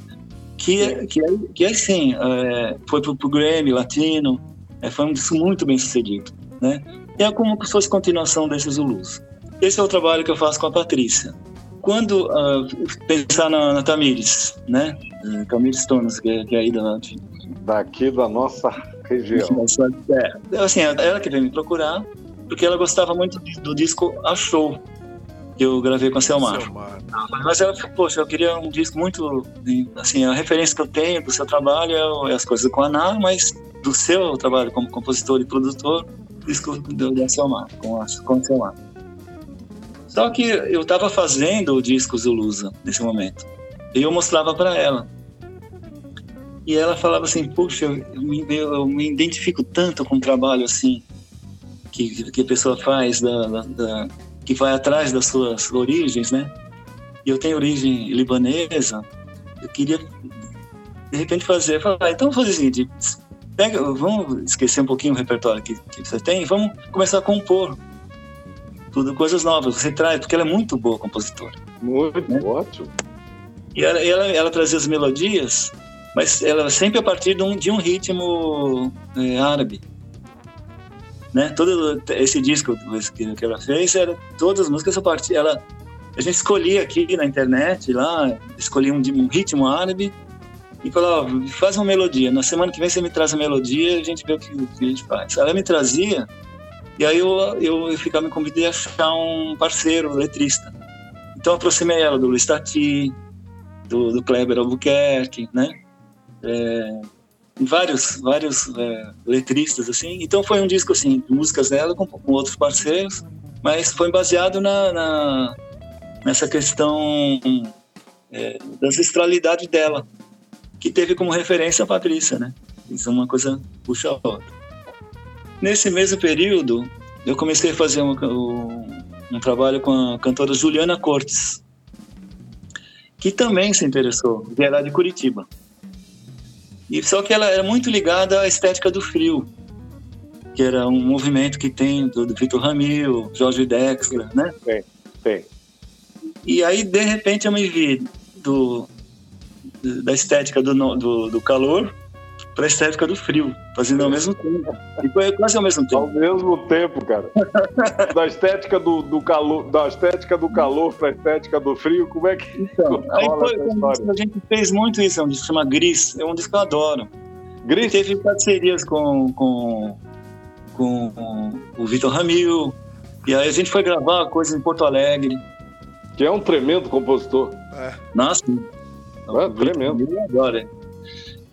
Que, é- que, é- que é sim, é, foi pro, pro Grammy Latino, é, foi um disco muito bem sucedido. Né? E é como se fosse continuação desse Zulus. Esse é o trabalho que eu faço com a Patrícia. Quando ah, pensar na, na Tamires, né? Eh, Tamires Tonas, que, é- que é aí da, Daqui da nossa região. é, assim, ela que veio me procurar, porque ela gostava muito do, disco A Show, que eu gravei com a Selmar. Selmar. Mas ela falou, poxa, eu queria um disco muito. Assim, a referência que eu tenho do seu trabalho é, é as coisas com a Ana, mas do seu trabalho como compositor e produtor, disco da Selmar, com a, com a Selmar. Só que eu estava fazendo o disco Zulusa nesse momento. E eu mostrava para ela. E ela falava assim, puxa, eu me, eu me identifico tanto com o trabalho assim que, que a pessoa faz, da, da- da- que vai atrás das suas origens, né? E eu tenho origem libanesa, eu queria de repente fazer, falar, então vamos fazer o seguinte, pega, vamos esquecer um pouquinho o repertório que, que você tem, vamos começar a compor tudo coisas novas. Você traz, porque ela é muito boa compositora. Muito Né? ótimo. E ela, ela, ela trazia as melodias, mas ela sempre a partir de um, de um ritmo eh, árabe. Né? Todo esse disco que, ela fez, era, todas as músicas a partir. Ela, a gente escolhia aqui na internet, lá, escolhia um, um ritmo árabe e falava, faz uma melodia. Na semana que vem você me traz a melodia e a gente vê o que, o que a gente faz. Ela me trazia, e aí eu, eu, eu ficava, me convidei a achar um parceiro, letrista. Então aproximei ela do Luiz Tati, do, do Kleber Albuquerque, né? É, vários, vários é, letristas, assim. Então foi um disco, assim, de músicas dela com, com outros parceiros, mas foi baseado na, na nessa questão é, da ancestralidade dela, que teve como referência a Patrícia, né? Isso é uma coisa puxa a outra. Nesse mesmo período, eu comecei a fazer um, um, um trabalho com a cantora Juliana Cortes, que também se interessou, que era de Curitiba. E só que ela era muito ligada à estética do frio, que era um movimento que tem do, do Vitor Ramil, Jorge Dexter, né? Tem, tem. E aí, de repente, eu me vi do, da estética do, do, do calor para a estética do frio, fazendo ao mesmo tempo. E foi quase ao mesmo tempo. Ao mesmo tempo, cara. da estética do, do calor, da estética do calor para a estética do frio, como é que então, aí foi, a gente fez muito isso, é um disco que chama Gris, é um disco que eu adoro. Gris? E teve parcerias com, com, com o Vitor Ramil, e aí a gente foi gravar coisas em Porto Alegre. Que é um tremendo compositor. É. Nossa, é, tremendo. Agora,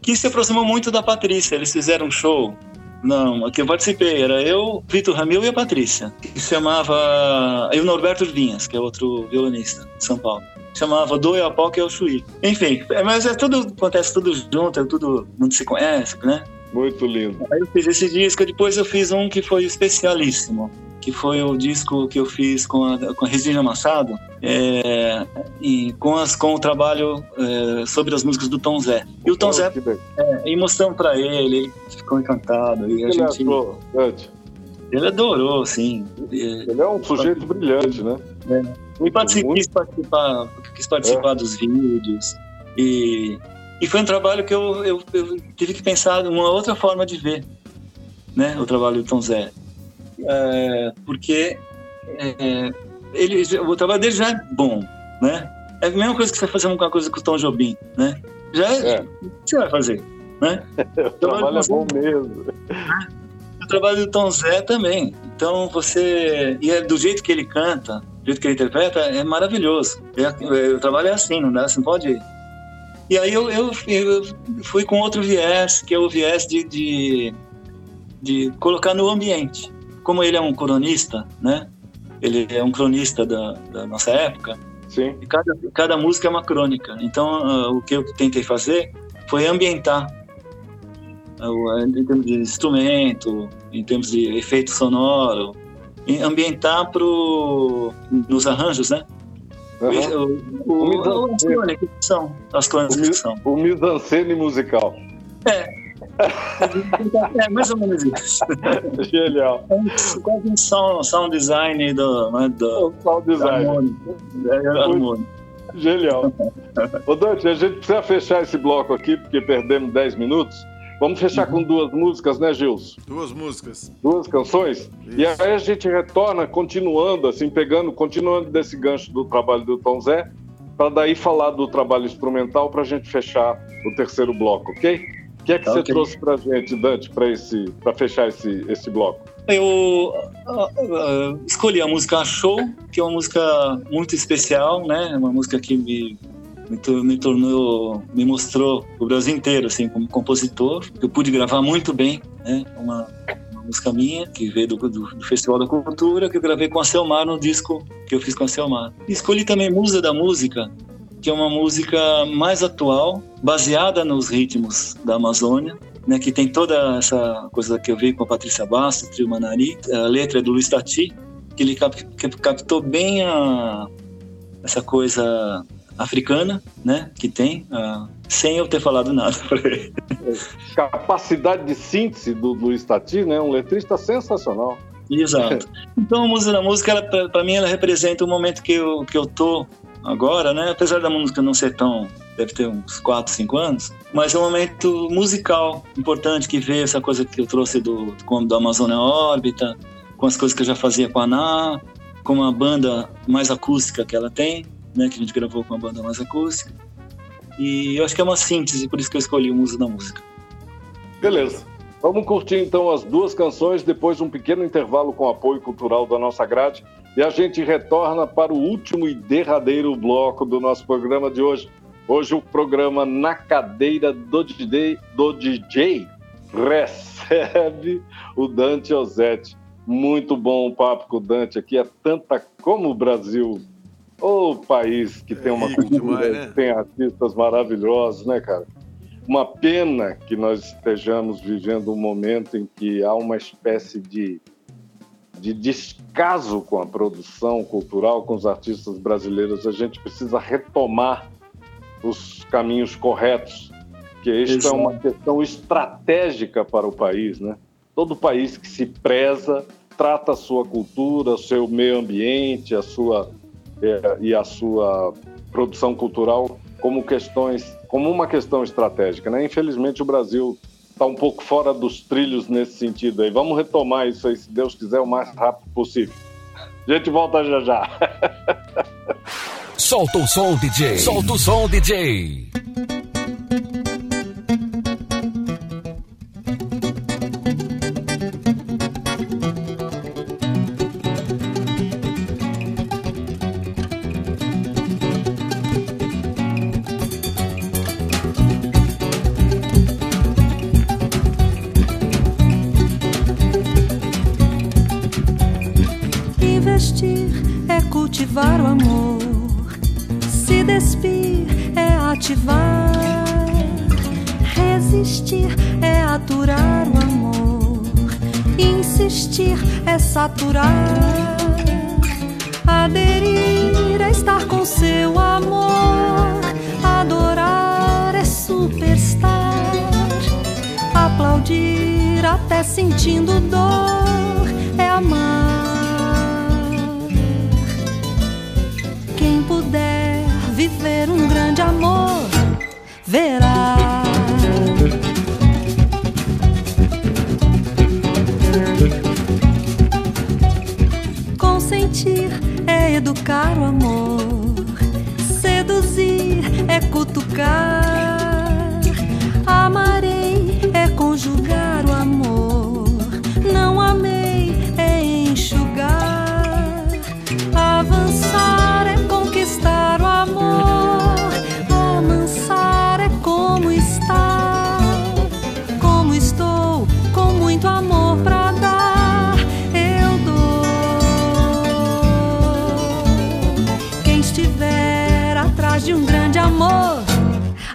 que se aproximou muito da Patrícia. Eles fizeram um show. Não, aqui eu participei. Era eu, Vitor Ramil e a Patrícia. Que chamava. E o Norberto Vinhas, que é outro violonista de São Paulo. Chamava Do Pau, que é o Chuí. Enfim, é, mas é tudo. Acontece tudo junto, é tudo. Não se conhece, né? Muito lindo. Aí eu fiz esse disco, depois eu fiz um que foi especialíssimo que foi o disco que eu fiz com a, com a Regina Machado, é, e com, as, com o trabalho é, sobre as músicas do Tom Zé. E o Tom oh, Zé, é, e mostramos para ele, ele ficou encantado. E a ele gente, achou, Ele adorou, sim. Ele é um sujeito brilhante, né? É. E participei, quis participar, quis participar é. dos vídeos. E, e foi um trabalho que eu, eu, eu tive que pensar uma outra forma de ver né, o trabalho do Tom Zé é, porque é, ele, o trabalho dele já é bom, né? É a mesma coisa que você fazer uma coisa com o Tom Jobim, né? Já é, é. o que você vai fazer, né? o trabalho é bom mesmo. O trabalho do Tom Zé também. Então você... E é do jeito que ele canta, do jeito que ele interpreta, é maravilhoso. É, é, o trabalho é assim, não dá? Você não pode... E aí eu, eu, eu, fui com outro viés, que é o viés de, de, de colocar no ambiente como ele é um cronista, né? Ele é um cronista da, da nossa época. Sim. E cada, cada música é uma crônica. Então, uh, o que eu tentei fazer foi ambientar uh, em termos de instrumento, em termos de efeito sonoro, ambientar pro, nos arranjos, né? Uhum. O, o, o, as crônicas são. As crônicas o, são. O mise musical. É, é mais ou menos isso. Genial. É quase um sound, sound design do. Né, do sound design. Harmônico. É, Genial. Ô Dante, a gente precisa fechar esse bloco aqui, porque perdemos 10 minutos. Vamos fechar uhum. com duas músicas, né, Gilson? Duas músicas. Duas canções? Isso. E aí a gente retorna, continuando, assim, pegando, continuando desse gancho do trabalho do Tom Zé, para daí falar do trabalho instrumental para a gente fechar o terceiro bloco, ok? O que é que tá, você okay. trouxe para a gente, Dante, para fechar esse, esse bloco? Eu uh, uh, escolhi a música Show, que é uma música muito especial, né? Uma música que me, me, tornou, me mostrou o Brasil inteiro, assim, como compositor. Eu pude gravar muito bem, né? Uma, uma música minha, que veio do, do, do, Festival da Cultura, que eu gravei com a Selmar no disco que eu fiz com a Selmar. Escolhi também Musa da Música, que é uma música mais atual, baseada nos ritmos da Amazônia, né, que tem toda essa coisa que eu vi com a Patrícia Bastos, Trio Manari, a letra é do Luiz Tati, que ele cap captou bem a, essa coisa africana, né, que tem, uh, sem eu ter falado nada para ele. Capacidade de síntese do Luiz Tati, né, um letrista sensacional. Exato. Então a música da música, para mim, ela representa o momento que eu que eu tô agora, né? Apesar da música não ser tão. deve ter uns 4, 5 anos, mas é um momento musical importante que vê essa coisa que eu trouxe do, do Amazônia Órbita, com as coisas que eu já fazia com a Ana, com uma banda mais acústica que ela tem, né? Que a gente gravou com uma banda mais acústica. E eu acho que é uma síntese, por isso que eu escolhi o Muso da Música. Beleza. Vamos curtir então as duas canções, depois um pequeno intervalo com apoio cultural da nossa grade e a gente retorna para o último e derradeiro bloco do nosso programa de hoje. Hoje o programa Na Cadeira do DJ, do DJ recebe o Dante Ozzetti. Muito bom o papo com o Dante aqui, é tanta como o Brasil, o país que tem uma rico cultura, demais, né? que tem artistas maravilhosos, né, cara? Uma pena que nós estejamos vivendo um momento em que há uma espécie de, de descaso com a produção cultural, com os artistas brasileiros. A gente precisa retomar os caminhos corretos, que isto Exato. é uma questão estratégica para o país, né? Todo país que se preza trata a sua cultura, o seu meio ambiente, a sua eh, e a sua produção cultural como questões, como uma questão estratégica, né? Infelizmente o Brasil está um pouco fora dos trilhos nesse sentido aí. Vamos retomar isso aí, se Deus quiser, o mais rápido possível. A gente volta já já. Solta o som, DJ. Solta o som, DJ. Cultivar o amor. Se despir é ativar. Resistir é aturar o amor. Insistir é saturar. Aderir é estar com seu amor. Adorar é superstar. Aplaudir até sentindo dor é amar. Viver um grande amor, verá. Consentir é educar o amor. Seduzir é cutucar.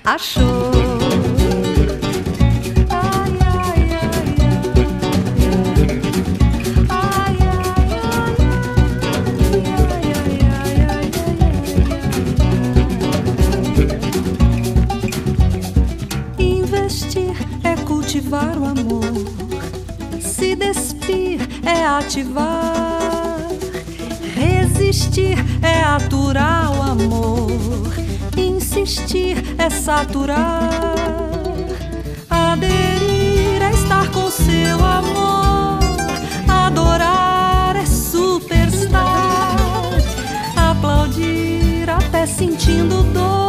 Achou. Ai, Investir é cultivar o amor. Se despir é ativar. Resistir é aturar o amor. Insistir é saturar. Aderir é estar com seu amor. Adorar é superstar. Aplaudir até sentindo dor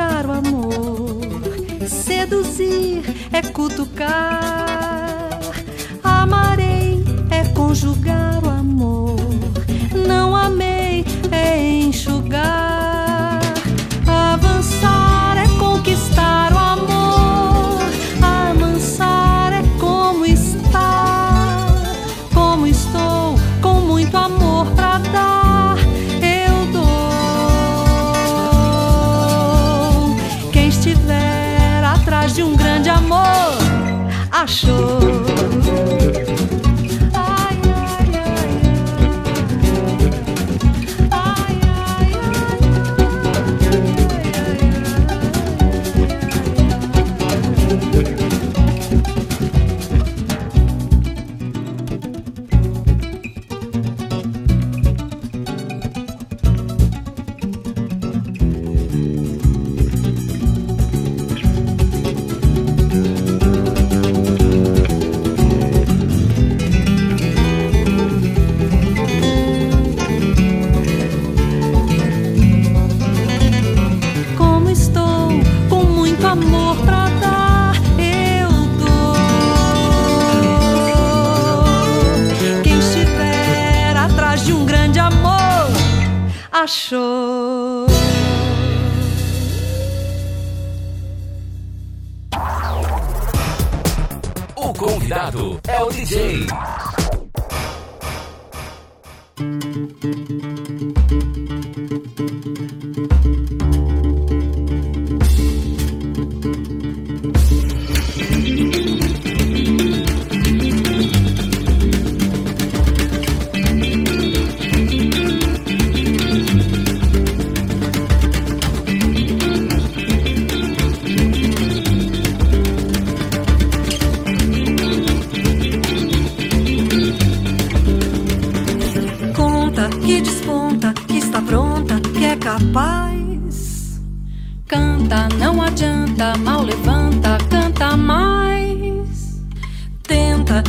é educar o amor. Seduzir é cutucar.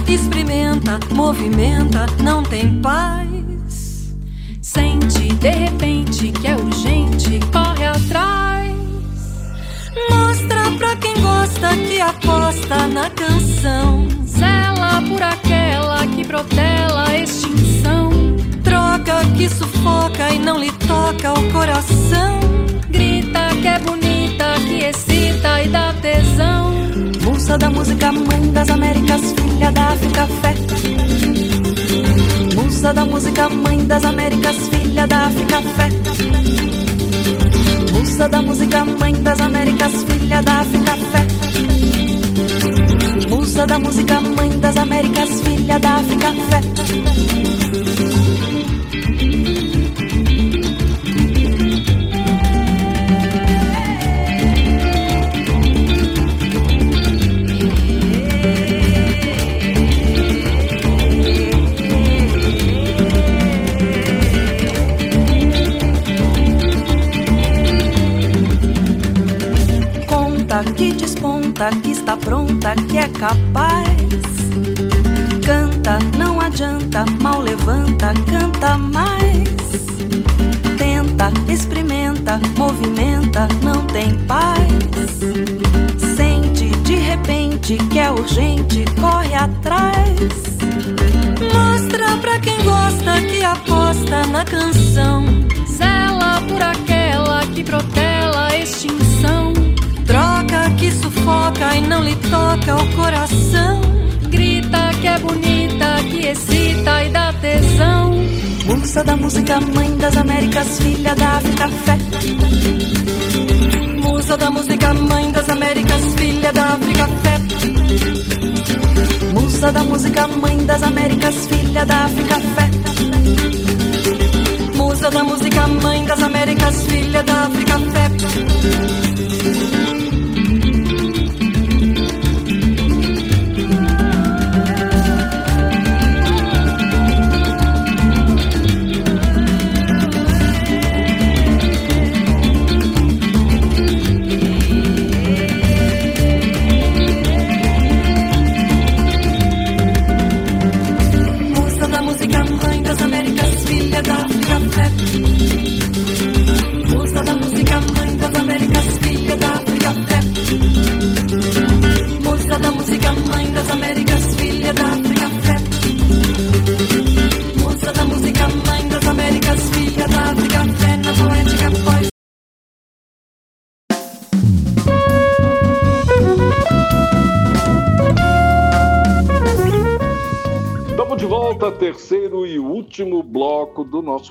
Experimenta, movimenta, não tem paz. Sente de repente que é urgente, corre atrás. Mostra pra quem gosta que aposta na canção. Zela por aquela que protela a extinção. Troca que sufoca e não lhe toca o coração. Grita que é bonita, que excita e dá tesão. Musa da música, mãe das Américas, filha da África, fé. Musa da música, mãe das Américas, filha da África, fé. Musa da música, mãe das Américas, filha da África, fé. Musa da música, mãe das Américas, filha da África, fé. Que desponta, que está pronta, que é capaz. Canta, não adianta, mal levanta, canta mais. Tenta, experimenta, movimenta, não tem paz. Sente de repente que é urgente, corre atrás. Mostra pra quem gosta que aposta na canção. Zela por aquela que protela a extinção. Que sufoca e não lhe toca o coração. Grita que é bonita, que excita e dá tesão. Musa da música, mãe das Américas, filha da África, fé. Musa da música, mãe das Américas, filha da África, fé. Musa da música, mãe das Américas, filha da África, fé. Musa da música, mãe das Américas, filha da África, fé.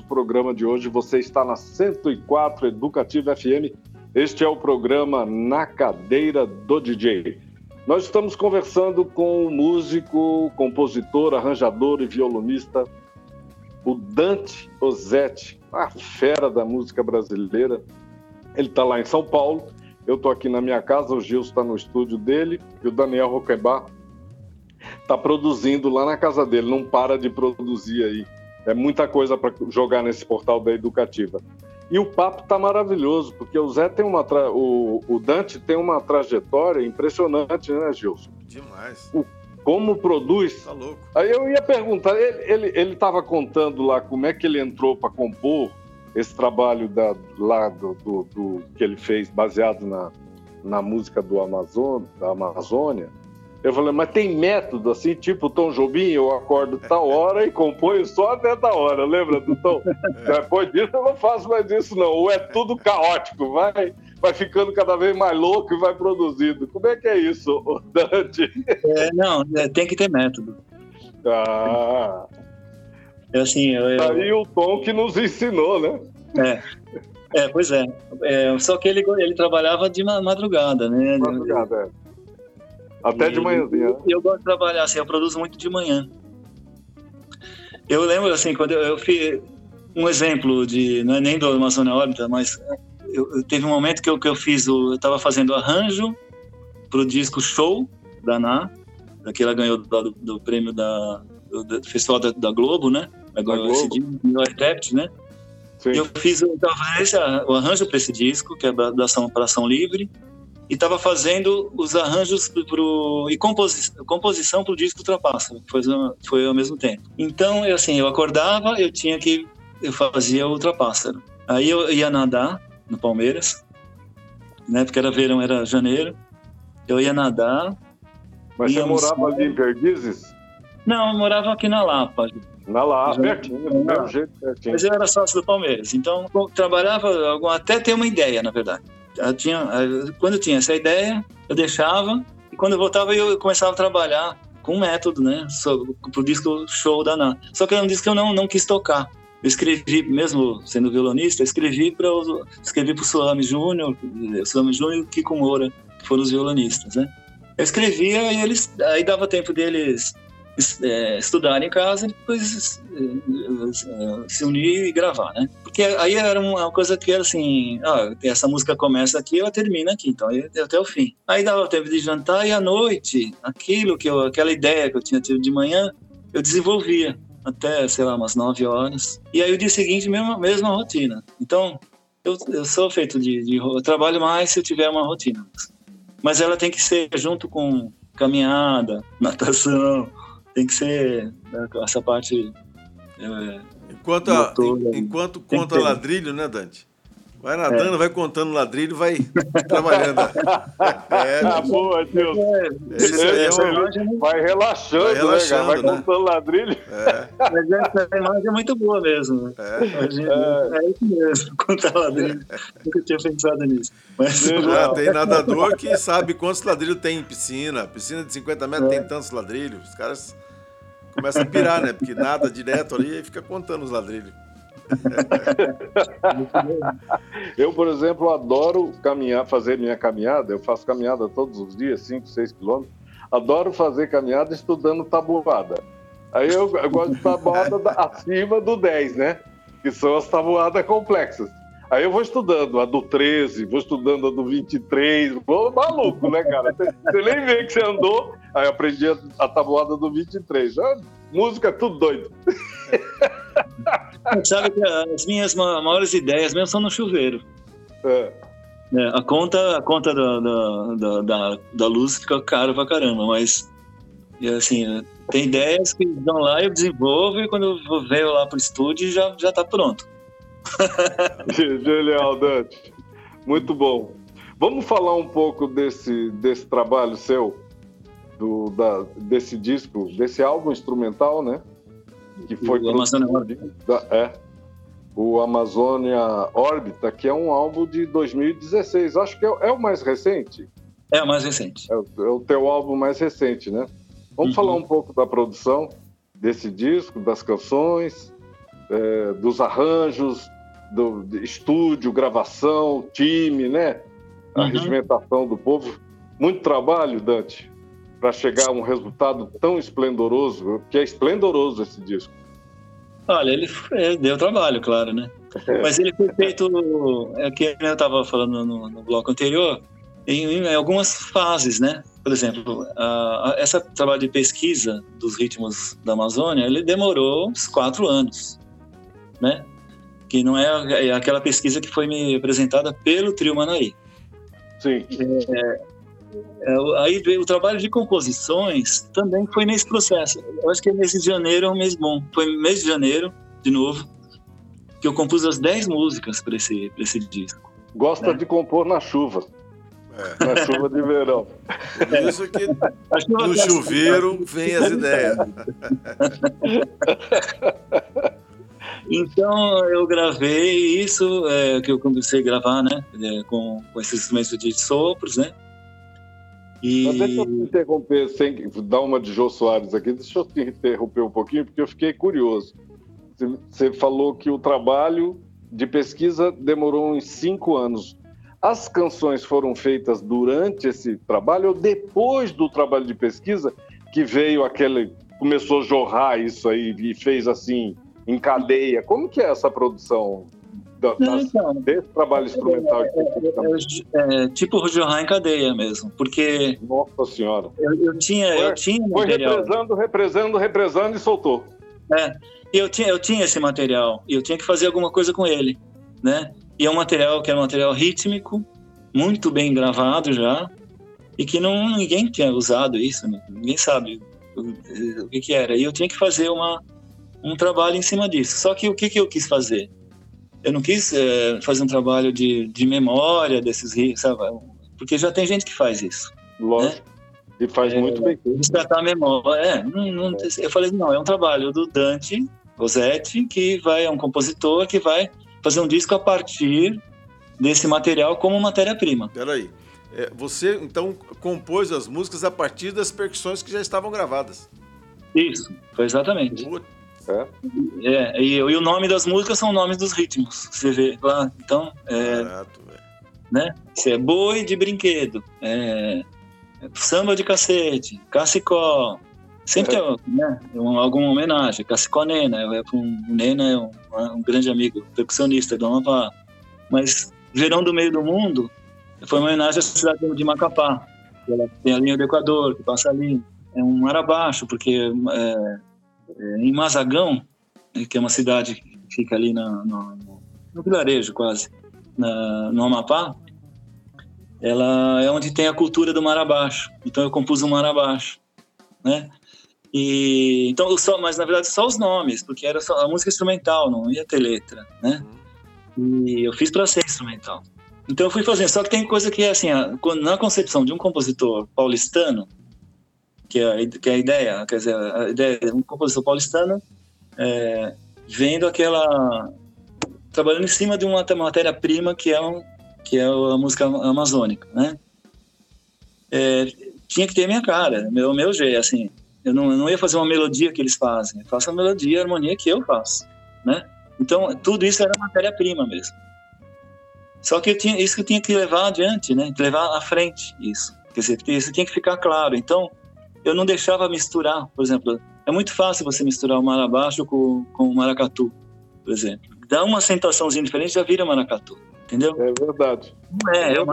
Nosso programa de hoje. Você está na 104 Educativa FM. Este é o programa Na Cadeira do DJ. Nós estamos conversando com o músico, compositor, arranjador e violonista, o Dante Ozzetti, a fera da música brasileira. Ele está lá em São Paulo, eu estou aqui na minha casa, o Gilson está no estúdio dele e o Daniel Roquebar está produzindo lá na casa dele, não para de produzir aí. É muita coisa para jogar nesse portal da Educativa. E o papo tá maravilhoso, porque o Zé tem uma. Tra... O, o Dante tem uma trajetória impressionante, né, Gilson? Demais. O, como produz. Tá louco. Aí eu ia perguntar, ele ele estava contando lá como é que ele entrou para compor esse trabalho da, lá do, do, do- que ele fez baseado na, na música do Amazon, da Amazônia. Eu falei, mas tem método assim, tipo Tom Jobim, eu acordo tal hora e componho só até tal hora, lembra do Tom? É. Depois disso eu não faço mais isso não, ou é tudo caótico, vai, vai ficando cada vez mais louco e vai produzindo. Como é que é isso, Dante? É, não, é, tem que ter método. Ah. É assim, eu, eu... Aí o Tom que nos ensinou, né? É, é pois é. é. Só que ele, ele trabalhava de madrugada, né? Madrugada, é. Até e de manhãzinha. Eu, eu gosto de trabalhar assim, eu produzo muito de manhã. Eu lembro, assim, quando eu, eu fiz um exemplo de, não é nem do Amazônia Órbita, mas eu, eu, teve um momento que eu, que eu fiz, o, eu estava fazendo arranjo para o disco Show da Ná, que ela ganhou do, do prêmio da, do, do Festival da, da, Globo, né? Agora, esse melhor intérprete, né? Sim. Eu fiz eu esse, o arranjo para esse disco, que é da, da Ação para Ação Livre, e estava fazendo os arranjos pro, e composi, composição para o disco Ultrapassa, foi, foi ao mesmo tempo. Então, eu, assim, eu acordava, eu tinha que eu fazia Ultrapássaro. Aí eu ia nadar no Palmeiras, né, porque era verão, era janeiro. Eu ia nadar. Mas você morava ali em Perdizes? Não, eu morava aqui na Lapa. Na Lapa, pertinho, do mesmo jeito, pertinho. Mas eu era sócio do Palmeiras, então trabalhava até ter uma ideia, na verdade. Eu tinha, quando eu tinha essa ideia, eu deixava, e quando eu voltava, eu começava a trabalhar com um método, né, pro disco show da Ná. Só que era um disco que eu não, não quis tocar. Eu escrevi, mesmo sendo violonista, escrevi para escrevi para o Suame Júnior, Suame Júnior e Kiko Moura, que foram os violonistas, né? Eu escrevia e eles, aí dava tempo deles estudar em casa e depois é, se unir e gravar, né? Porque aí era uma coisa que era assim, ah, essa música começa aqui, ela termina aqui, então até o fim. Aí dava tempo de jantar e à noite, aquilo que eu, aquela ideia que eu tinha tido de manhã, eu desenvolvia até, sei lá, umas 9 horas. E aí o dia seguinte, mesma, mesma rotina. Então, eu, eu sou feito de, de... Eu trabalho mais se eu tiver uma rotina. Mas ela tem que ser junto com caminhada, natação, tem que ser né, essa parte. É, enquanto, a, enquanto conta ladrilho, né, Dante? Vai nadando, é. vai contando ladrilho, vai trabalhando. É, ah, boa, tio. É, é, é vai relaxando, vai, relaxando, né, vai né? contando ladrilho. É. Mas essa imagem é muito boa mesmo. Né? É. é. isso mesmo, contar ladrilho. Nunca tinha pensado nisso. Mas, Já tem nadador que sabe quantos ladrilhos tem em piscina. Piscina de 50 metros tem tantos ladrilhos. Os caras começam a pirar, né? Porque nada direto ali e fica contando os ladrilhos. eu, por exemplo, adoro caminhar, fazer minha caminhada. Eu faço caminhada todos os dias, 5, 6 quilômetros. Adoro fazer caminhada estudando tabuada. Aí eu, eu gosto de tabuada acima do 10, né? Que são as tabuadas complexas. Aí eu vou estudando a do 13, vou estudando a do 23, vou maluco, né, cara? Você, nem vê que você andou. Aí eu aprendi a, a tabuada do 23. Ah, música, tudo doido. Sabe que as minhas maiores ideias mesmo são no chuveiro. É. É, a conta, a conta da, da, da, da, luz fica cara pra caramba, mas assim, tem ideias que vão lá, eu desenvolvo e quando eu ver lá pro estúdio já, já tá pronto. Genial, Dante. Muito bom. Vamos falar um pouco desse, desse trabalho seu, do, da, desse disco, desse álbum instrumental, né? Que foi o Amazônia Órbita. É, o Amazônia Órbita, que é um álbum de 2016. Acho que é, é o mais recente. É o mais recente. É o, é o teu álbum mais recente, né? Vamos uhum. falar um pouco da produção desse disco, das canções, é, dos arranjos, do estúdio, gravação, time, né? A uhum. regimentação do povo. Muito trabalho, Dante para chegar a um resultado tão esplendoroso, que é esplendoroso esse disco? Olha, ele, ele deu trabalho, claro, né? É. Mas ele foi feito, é que eu estava falando no, no, bloco anterior, em, em, algumas fases, né? Por exemplo, a, a, esse trabalho de pesquisa dos ritmos da Amazônia, ele demorou uns quatro anos, né? Que não é, é aquela pesquisa que foi me apresentada pelo Trio Manaí. Sim. É, é, aí o trabalho de composições também foi nesse processo. Eu acho que mês de janeiro é um mês bom. Foi mês de janeiro, de novo, que eu compus as 10 músicas para esse, esse disco. Gosta né? de compor na chuva. Na chuva de verão. Por isso que A chuva no tá- chuveiro vem as ideias. Então eu gravei isso, é, que eu comecei a gravar, né? é, com, com esses instrumentos de sopros, né? E Mas deixa eu te interromper, sem dar uma de Jô Soares aqui, deixa eu te interromper um pouquinho, porque eu fiquei curioso. Você- falou que o trabalho de pesquisa demorou uns cinco anos. As canções foram feitas durante esse trabalho ou depois do trabalho de pesquisa que veio aquele. começou a jorrar isso aí e fez assim, em cadeia? Como que é essa produção da- das- então, desse trabalho instrumental? é, é, tipo jorrar em cadeia mesmo, porque Nossa Senhora. eu, eu tinha, eu Foi- tinha Foi material. represando, represando, represando e soltou. E eu tinha, eu tinha esse material e eu tinha que fazer alguma coisa com ele, né? E é um material que é um material rítmico, muito bem gravado já, e que não ninguém tinha usado isso, né? ninguém sabe o, o que, que era. E eu tinha que fazer uma, um trabalho em cima disso. Só que o que, que eu quis fazer? Eu não quis eh, fazer um trabalho de, de memória desses ritos, sabe? Porque já tem gente que faz isso. Lógico. E faz É, muito bem. resgatar a memória. É, não, não- eu falei, não, é um trabalho do Dante Rossetti, que vai, é um compositor que vai fazer um disco a partir desse material como matéria-prima. Peraí. É, você, então, compôs as músicas a partir das percussões que já estavam gravadas. Isso, foi exatamente. Putz, É, e, e o nome das músicas são nomes dos ritmos. Você vê lá, então, é, barato, né? Se é boi de brinquedo, é, é samba de cacete, cacicó. Sempre tem né, um- alguma homenagem. Cacicó Nena, é, um, o Nena é um, um grande amigo, percussionista do Amapá. Mas Verão do Meio do Mundo foi uma homenagem à cidade de Macapá. Ela tem a linha do Equador, que passa ali. É um mar abaixo, porque é, é, em Mazagão, né, que é uma cidade que fica ali no, no- vilarejo quase, na, no Amapá, ela é onde tem a cultura do mar abaixo. Então eu compus um mar abaixo, né? E então só, mas na verdade só os nomes, porque era só a música instrumental, não ia ter letra, né? E eu fiz para ser instrumental. Então eu fui fazendo. Só que tem coisa que é assim, a- na concepção de um compositor paulistano, que é que é a ideia, quer dizer, a ideia de um compositor paulistano é, vendo aquela trabalhando em cima de uma matéria-prima que é um, que é a música amazônica, né? É, tinha que ter minha cara, meu meu jeito, assim. Eu não, eu não ia fazer uma melodia que eles fazem, eu faço a melodia, a harmonia que eu faço, né? Então tudo isso era matéria-prima mesmo. Só que tinha, isso que eu tinha que levar adiante, né? Levar à frente isso. Quer dizer, isso tinha que ficar claro. Então eu não deixava misturar, por exemplo, é muito fácil você misturar o mar abaixo com, com o maracatu, por exemplo. Dá uma sentaçãozinha diferente já vira maracatu, entendeu? É verdade. É, é.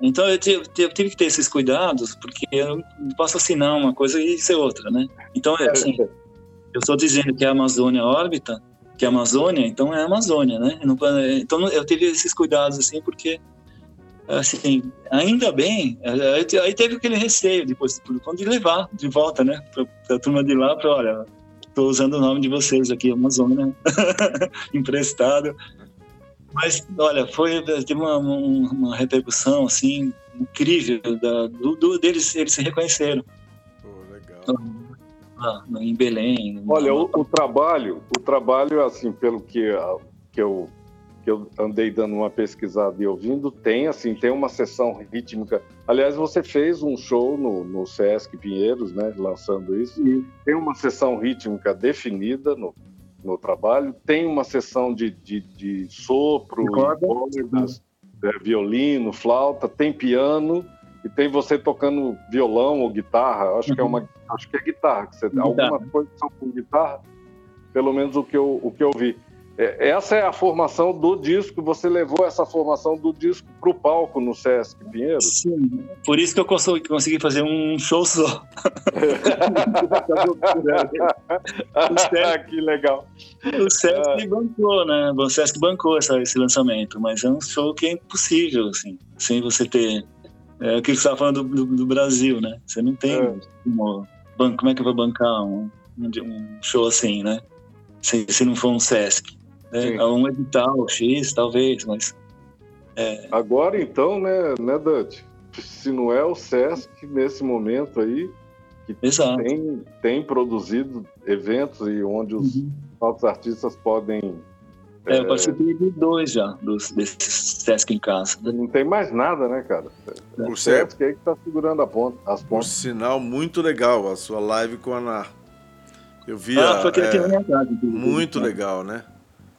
Então eu tive, eu tive que ter esses cuidados, porque eu não posso assinar uma coisa e ser outra, né? Então, é assim, eu estou dizendo que a Amazônia órbita, que a Amazônia, então é a Amazônia, né? Então eu tive esses cuidados, assim, porque, assim, ainda bem, aí te- aí teve aquele receio depois de levar de volta, né? Para a turma de lá, para, olha, estou usando o nome de vocês aqui, Amazônia, emprestado. Mas, olha, foi teve uma, um- uma repercussão assim incrível da, do, do- deles, eles se reconheceram Pô, legal. no- em Belém. Olha, o, o trabalho, o trabalho, assim, pelo que, ah, que, eu, que eu andei dando uma pesquisada e ouvindo, tem, assim, tem uma sessão rítmica. Aliás, você fez um show no, no Sesc Pinheiros, né, lançando isso. E tem uma sessão rítmica definida no, no trabalho, tem uma sessão de, de, de sopro, cordas, é, violino, flauta, tem piano e tem você tocando violão ou guitarra. Acho que é uma, acho que é guitarra. Que você, Guitarra. algumas coisas são com guitarra, pelo menos o que eu, o que eu vi. É, essa é a formação do disco. Você levou essa formação do disco para o palco no Sesc Pinheiros. Sim, por isso que eu consegui, fazer um show só. que legal. O Sesc bancou, né? O Sesc bancou essa, esse lançamento, mas é um show que é impossível, assim, sem você ter. É o que você estava falando do, do- do Brasil, né? Você não tem. É. como, como é que eu vou bancar um, um, um show assim, né? Se, se não for um Sesc. Né? Um edital X, talvez, mas. Agora então, né, né, Dante? se não é o Sesc nesse momento aí que Exato. tem, tem produzido eventos e onde os Uhum. nossos artistas podem. É, eu participei de dois já, dos, desses Sesc em casa. Não tem mais nada, né, cara? Por O certo, Sesc aí que tá segurando a ponta, as um pontas. sinal muito legal a sua live com a Ana. Eu vi Ah, a- foi aquele que é, minha casa. inclusive. muito legal, né?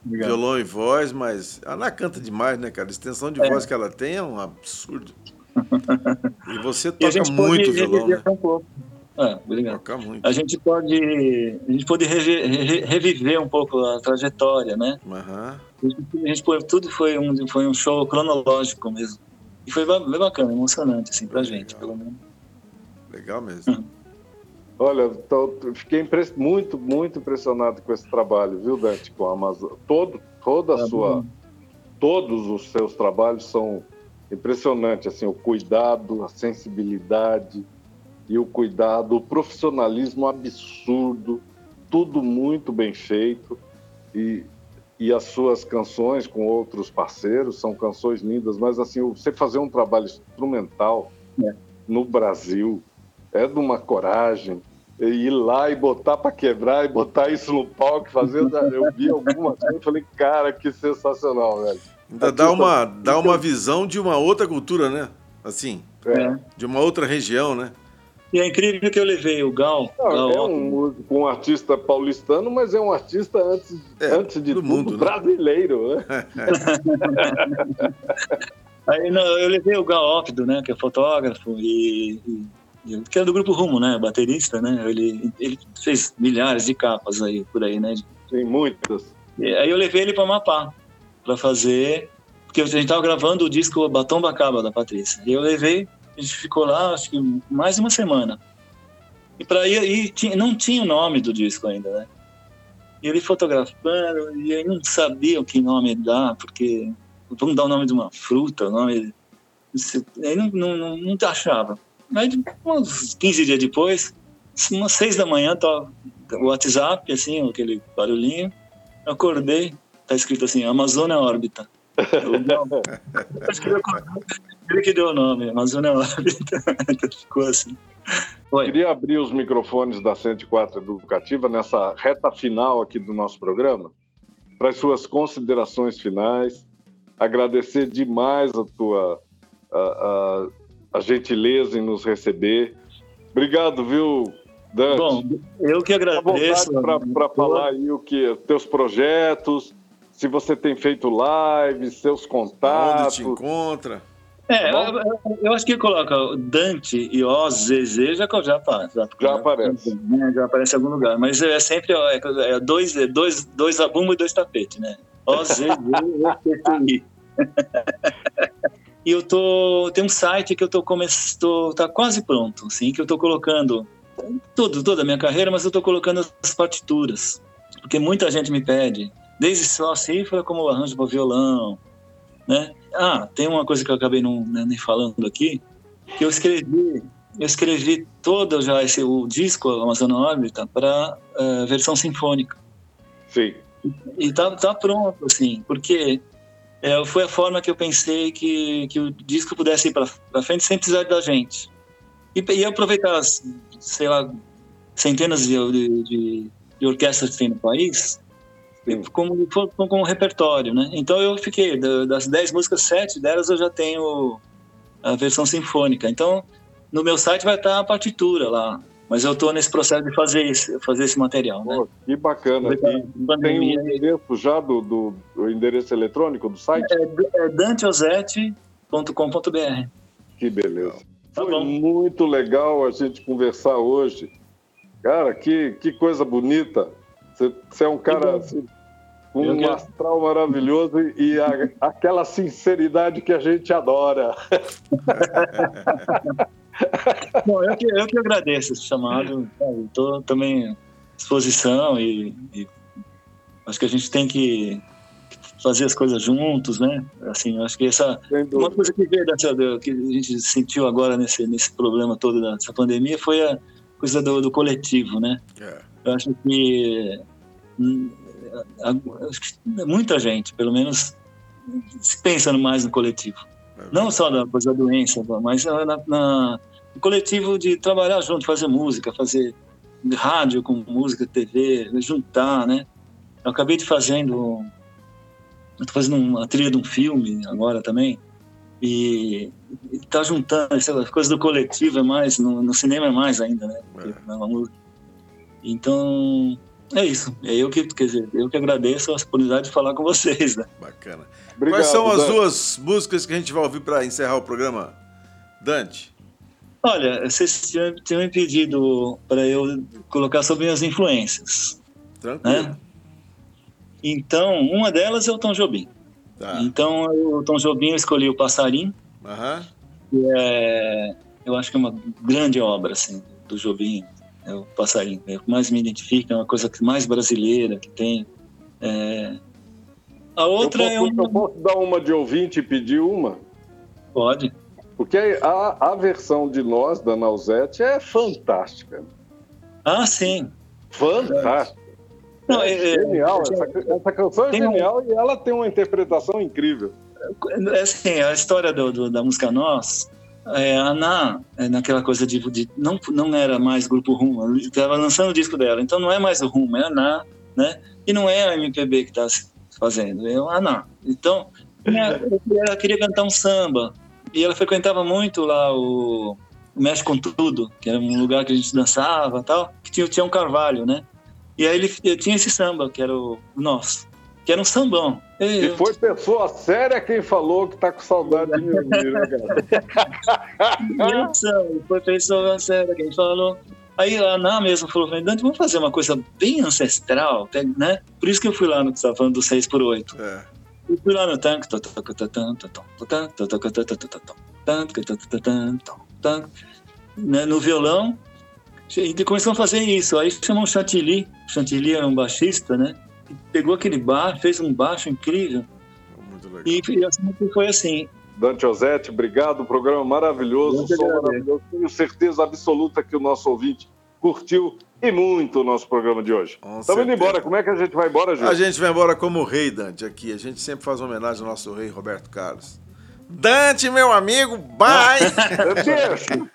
Obrigado. Violão e voz, mas a Ana canta demais, né, cara? A extensão de É. voz que ela tem é um absurdo. E você E toca gente muito violão, né? um pouco. É, obrigado. Toca muito. A gente pode, a gente pode revi- re- reviver um pouco a trajetória, né? Aham. A gente, tudo foi um, foi um show cronológico mesmo. E foi bem bacana, emocionante, assim, pra gente, pelo menos. Legal mesmo. Olha, tô- fiquei muito, muito impressionado com esse trabalho, viu, Dante, com a Amazon. Todo, toda a Tá sua, bom. todos os seus trabalhos são impressionantes, assim, o cuidado, a sensibilidade e o cuidado, o profissionalismo absurdo, tudo muito bem feito e, e as suas canções com outros parceiros são canções lindas, mas assim, você fazer um trabalho instrumental É. no Brasil é de uma coragem e ir lá e botar para quebrar e botar isso no palco, fazer, eu vi alguma coisa e falei, cara, que sensacional, velho. Ainda dá uma, dá uma visão de uma outra cultura, né? Assim, É. de uma outra região, né? E é incrível que eu levei o Gal, Não, Gal é um músico, um artista paulistano, mas é um artista antes, É, antes de do tudo mundo, né? brasileiro, né? Aí, não, eu levei o Gal Ópido, né, que é fotógrafo e- e- que é do grupo Rumo, né, baterista, né, ele, ele fez milhares de capas aí, por aí, né. Tem muitas. E aí eu levei ele para Amapá, para fazer, porque a gente tava gravando o disco Batom Bacaba, da Patrícia, e eu levei, a gente ficou lá, acho que mais de uma semana, e para ir, e tinha- não tinha o nome do disco ainda, né, e ele fotografando, e aí não sabia o que nome dar, porque vamos dar o nome de uma fruta, o nome. Aí não, não, não, não achava. Aí, uns 15 dias depois, umas 6 da manhã, tá o WhatsApp, assim, aquele barulhinho. Eu acordei, tá escrito assim: Amazônia Órbita. Eu, não, acho que ele que deu o nome, Amazônia Órbita. Então ficou assim. Oi. Queria abrir os microfones da 104 Educativa nessa reta final aqui do nosso programa, para as suas considerações finais. Agradecer demais a tua a, a- a gentileza em nos receber. Obrigado, viu, Dante? Bom, eu que agradeço. para falar aí o que teus projetos, se você tem feito lives, seus Onde contatos. te encontra? É, Tá eu, eu- acho que coloca Dante e OZZ já, já, apa- já, Já aparece. né, já aparece em algum lugar. Mas é sempre ó, é, é dois, é dois, dois abumbo e dois tapetes, né? OZZ e eu tô. Tem um site que eu tô começando. Tá quase pronto, assim, que eu tô colocando tudo, toda a minha carreira, mas eu tô colocando as partituras. Porque muita gente me pede, desde só cifra como arranjo para violão, né? Ah, tem uma coisa que eu acabei não, né, nem falando aqui, que eu escrevi, eu escrevi todo já esse o disco Amazônia Órbita para versão sinfônica. Sim. E tá, tá pronto, assim, porque é, foi a forma que eu pensei que, que o disco pudesse ir para frente sem precisar da gente. E, e aproveitar, as, sei lá, centenas de, de, de, de orquestras que tem no país como, como, como repertório, né? Então eu fiquei, da- das 10 músicas, sete delas eu já tenho a versão sinfônica. Então, no meu site vai estar a partitura lá. Mas eu estou nesse processo de fazer esse, fazer esse material, né? Pô, que bacana. E tem o Pandemia. endereço já do, do o endereço eletrônico do site? É, é danteozete.com.br. Que beleza. Tá Foi bom. muito legal a gente conversar hoje. Cara, que, que coisa bonita. Você, você é um cara assim, com Eu um astral maravilhoso e, e a- aquela sinceridade que a gente adora. Bom, eu que, eu que agradeço esse chamado. Estou também à disposição e, e acho que a gente tem que fazer as coisas juntos, né? Assim, acho que essa uma coisa que veio dessa, que a gente sentiu agora nesse nesse problema todo dessa pandemia foi a coisa do, do coletivo, né? É. Eu acho que, hum, acho que muita gente, pelo menos, se pensa mais no coletivo. Não só da coisa da doença, mas na, na- no coletivo de trabalhar junto, fazer música, fazer rádio com música, TV, juntar, né? Eu acabei de fazendo. Tô fazendo uma trilha de um filme agora também. E, e tá juntando, essa coisa do coletivo é mais, no, no cinema é mais ainda, né? É. Na música. Então, é isso. É eu que, quer dizer, eu que agradeço a oportunidade de falar com vocês, né? Bacana. Obrigado, Quais são as Dante. duas músicas que a gente vai ouvir para encerrar o programa? Dante. Olha, vocês tinham, tinham me pedido para eu colocar sobre minhas influências, Tranquilo. né? Então, uma delas é o Tom Jobim. Tá. Então, o Tom Jobim eu escolhi o Passarinho, Aham. que é, eu acho que é uma grande obra, assim, do Jobim. É o Passarinho, é o que mais me identifica, é uma coisa mais brasileira que tem. É, A outra posso, é um... eu posso dar uma de ouvinte e pedir uma? Pode. Porque a, a versão de nós, da Nausete, é fantástica. Ah, sim. Fantástica. Não, é, é- é- genial. Essa, essa canção é Tem um- genial e ela tem uma interpretação incrível. É assim, a história do, do- da música Nós, é, a Ana, é, naquela coisa de, de- não, não era mais grupo ela estava lançando o disco dela, então não é mais o Rumo, é a Ana, né? E não é a MPB que está fazendo, é a Ana. Então, né, ela queria cantar um samba, e ela frequentava muito lá o, o Mexe com Tudo, que era um lugar que a gente dançava tal, que tinha o Tião Carvalho, né? E aí ele tinha esse samba, que era o Nosso, que era um sambão. E, foi pessoa séria quem falou que tá com saudade de mim, né, cara? foi pessoa séria quem falou. Aí a na mesmo falou pra Dante, vamos fazer uma coisa bem ancestral, né? Por isso que eu fui lá no que você tava falando do 6x8. É. Eu fui lá no tanque, né, no violão, e começamos a fazer isso. Aí chamou o Chantilly, Chantilly era um baixista, né? Pegou aquele baixo, fez um baixo incrível. Muito legal. E, foi assim. Dante Ozete, obrigado. Programa maravilhoso, som agradeço. maravilhoso. Tenho certeza absoluta que o nosso ouvinte curtiu e muito o nosso programa de hoje. Com Estamos indo embora. Como é que a gente vai embora, A Júlio? gente vai embora como rei, Dante, aqui. A gente sempre faz homenagem ao nosso rei Roberto Carlos. Dante, meu amigo, bye! Beijo.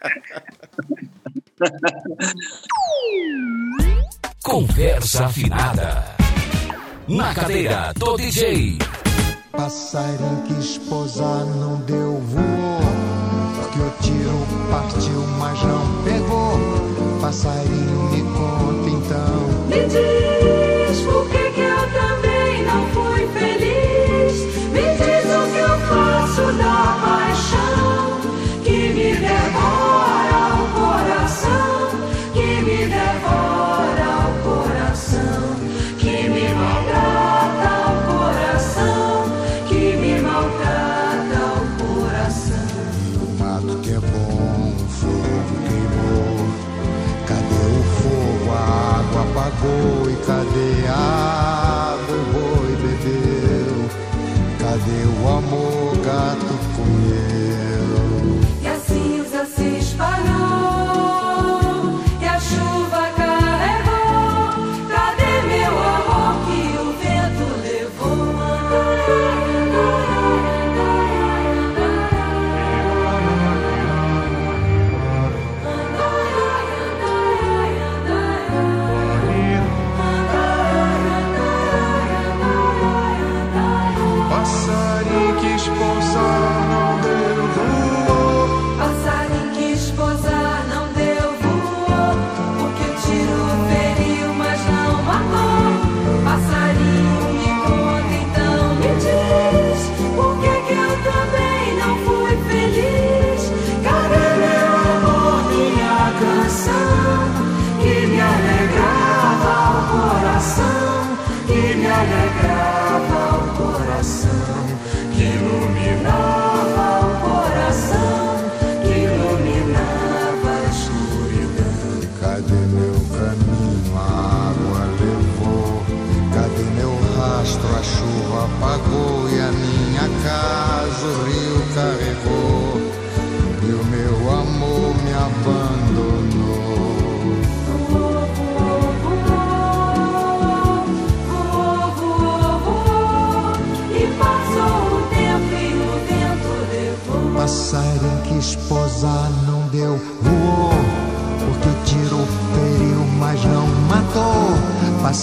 Conversa afinada. Na cadeira do DJ. Passarinho quis posar, não deu voou. Que o tiro partiu, mas não pegou. Passarinho me conta então. Me diz por que, Oh.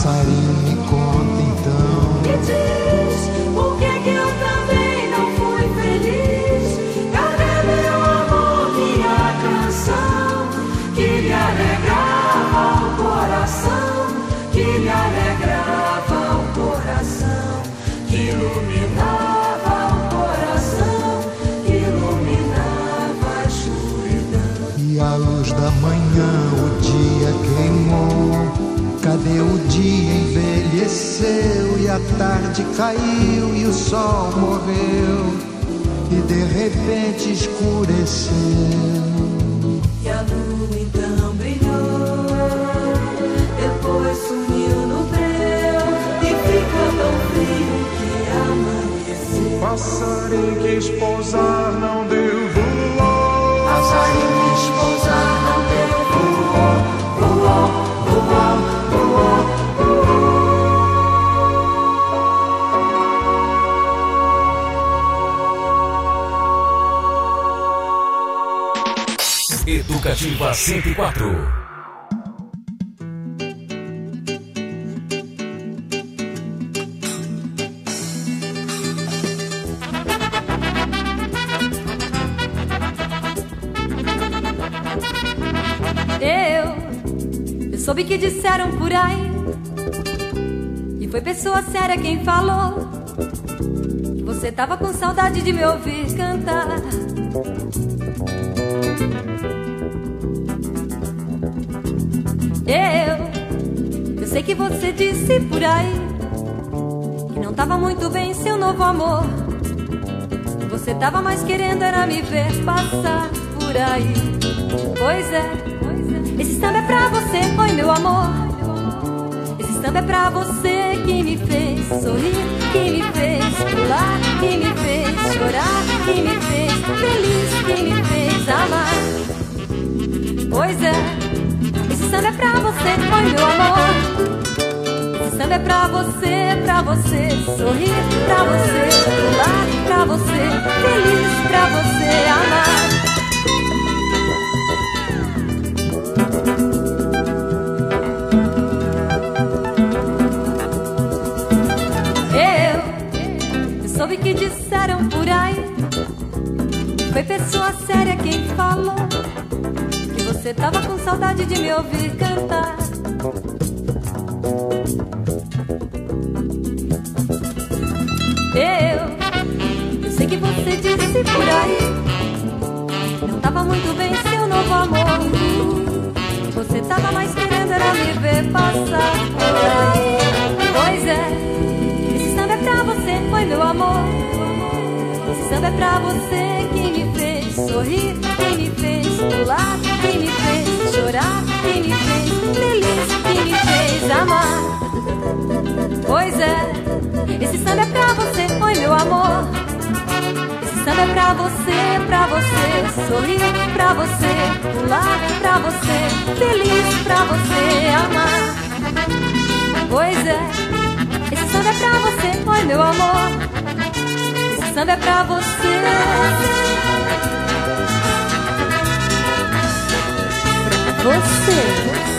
Passarinho a tarde caiu e o sol morreu e de repente escureceu. E a lua então brilhou, depois sumiu no breu e fica tão frio que amanheceu. Passarinho que esposar não Educativa 104. Eu, eu soube que disseram por aí E foi pessoa séria quem falou Que você tava com saudade de me ouvir cantar que você disse por aí Que não tava muito bem seu novo amor você tava mais querendo era me ver passar por aí Pois é. Esse samba é pra você, oi meu amor. Esse samba é pra você que me fez sorrir, que me fez pular, que me fez chorar, que me fez feliz, que me fez amar. Pois é, samba é pra você, oi meu amor. Esse samba é pra você, pra você sorrir, pra você pular, pra você feliz, pra você amar. Eu, soube que disseram por aí. Foi pessoa séria quem falou você tava com saudade de me ouvir cantar. Eu, eu sei que você disse por aí. Não tava muito bem seu novo amor. Você tava mais querendo era me ver passar por aí. Pois é, esse samba é pra você, foi meu amor. Esse samba é pra você que me fez sorrir, que me fez pular, que me fez chorar, que me fez feliz, que me fez amar. Pois é, esse samba é pra você, foi meu amor. Esse samba é pra você, pra você sorrir, pra você pular, pra você feliz, pra você amar. Pois é, esse samba é pra você, oi meu amor. Esse samba é pra você. Você.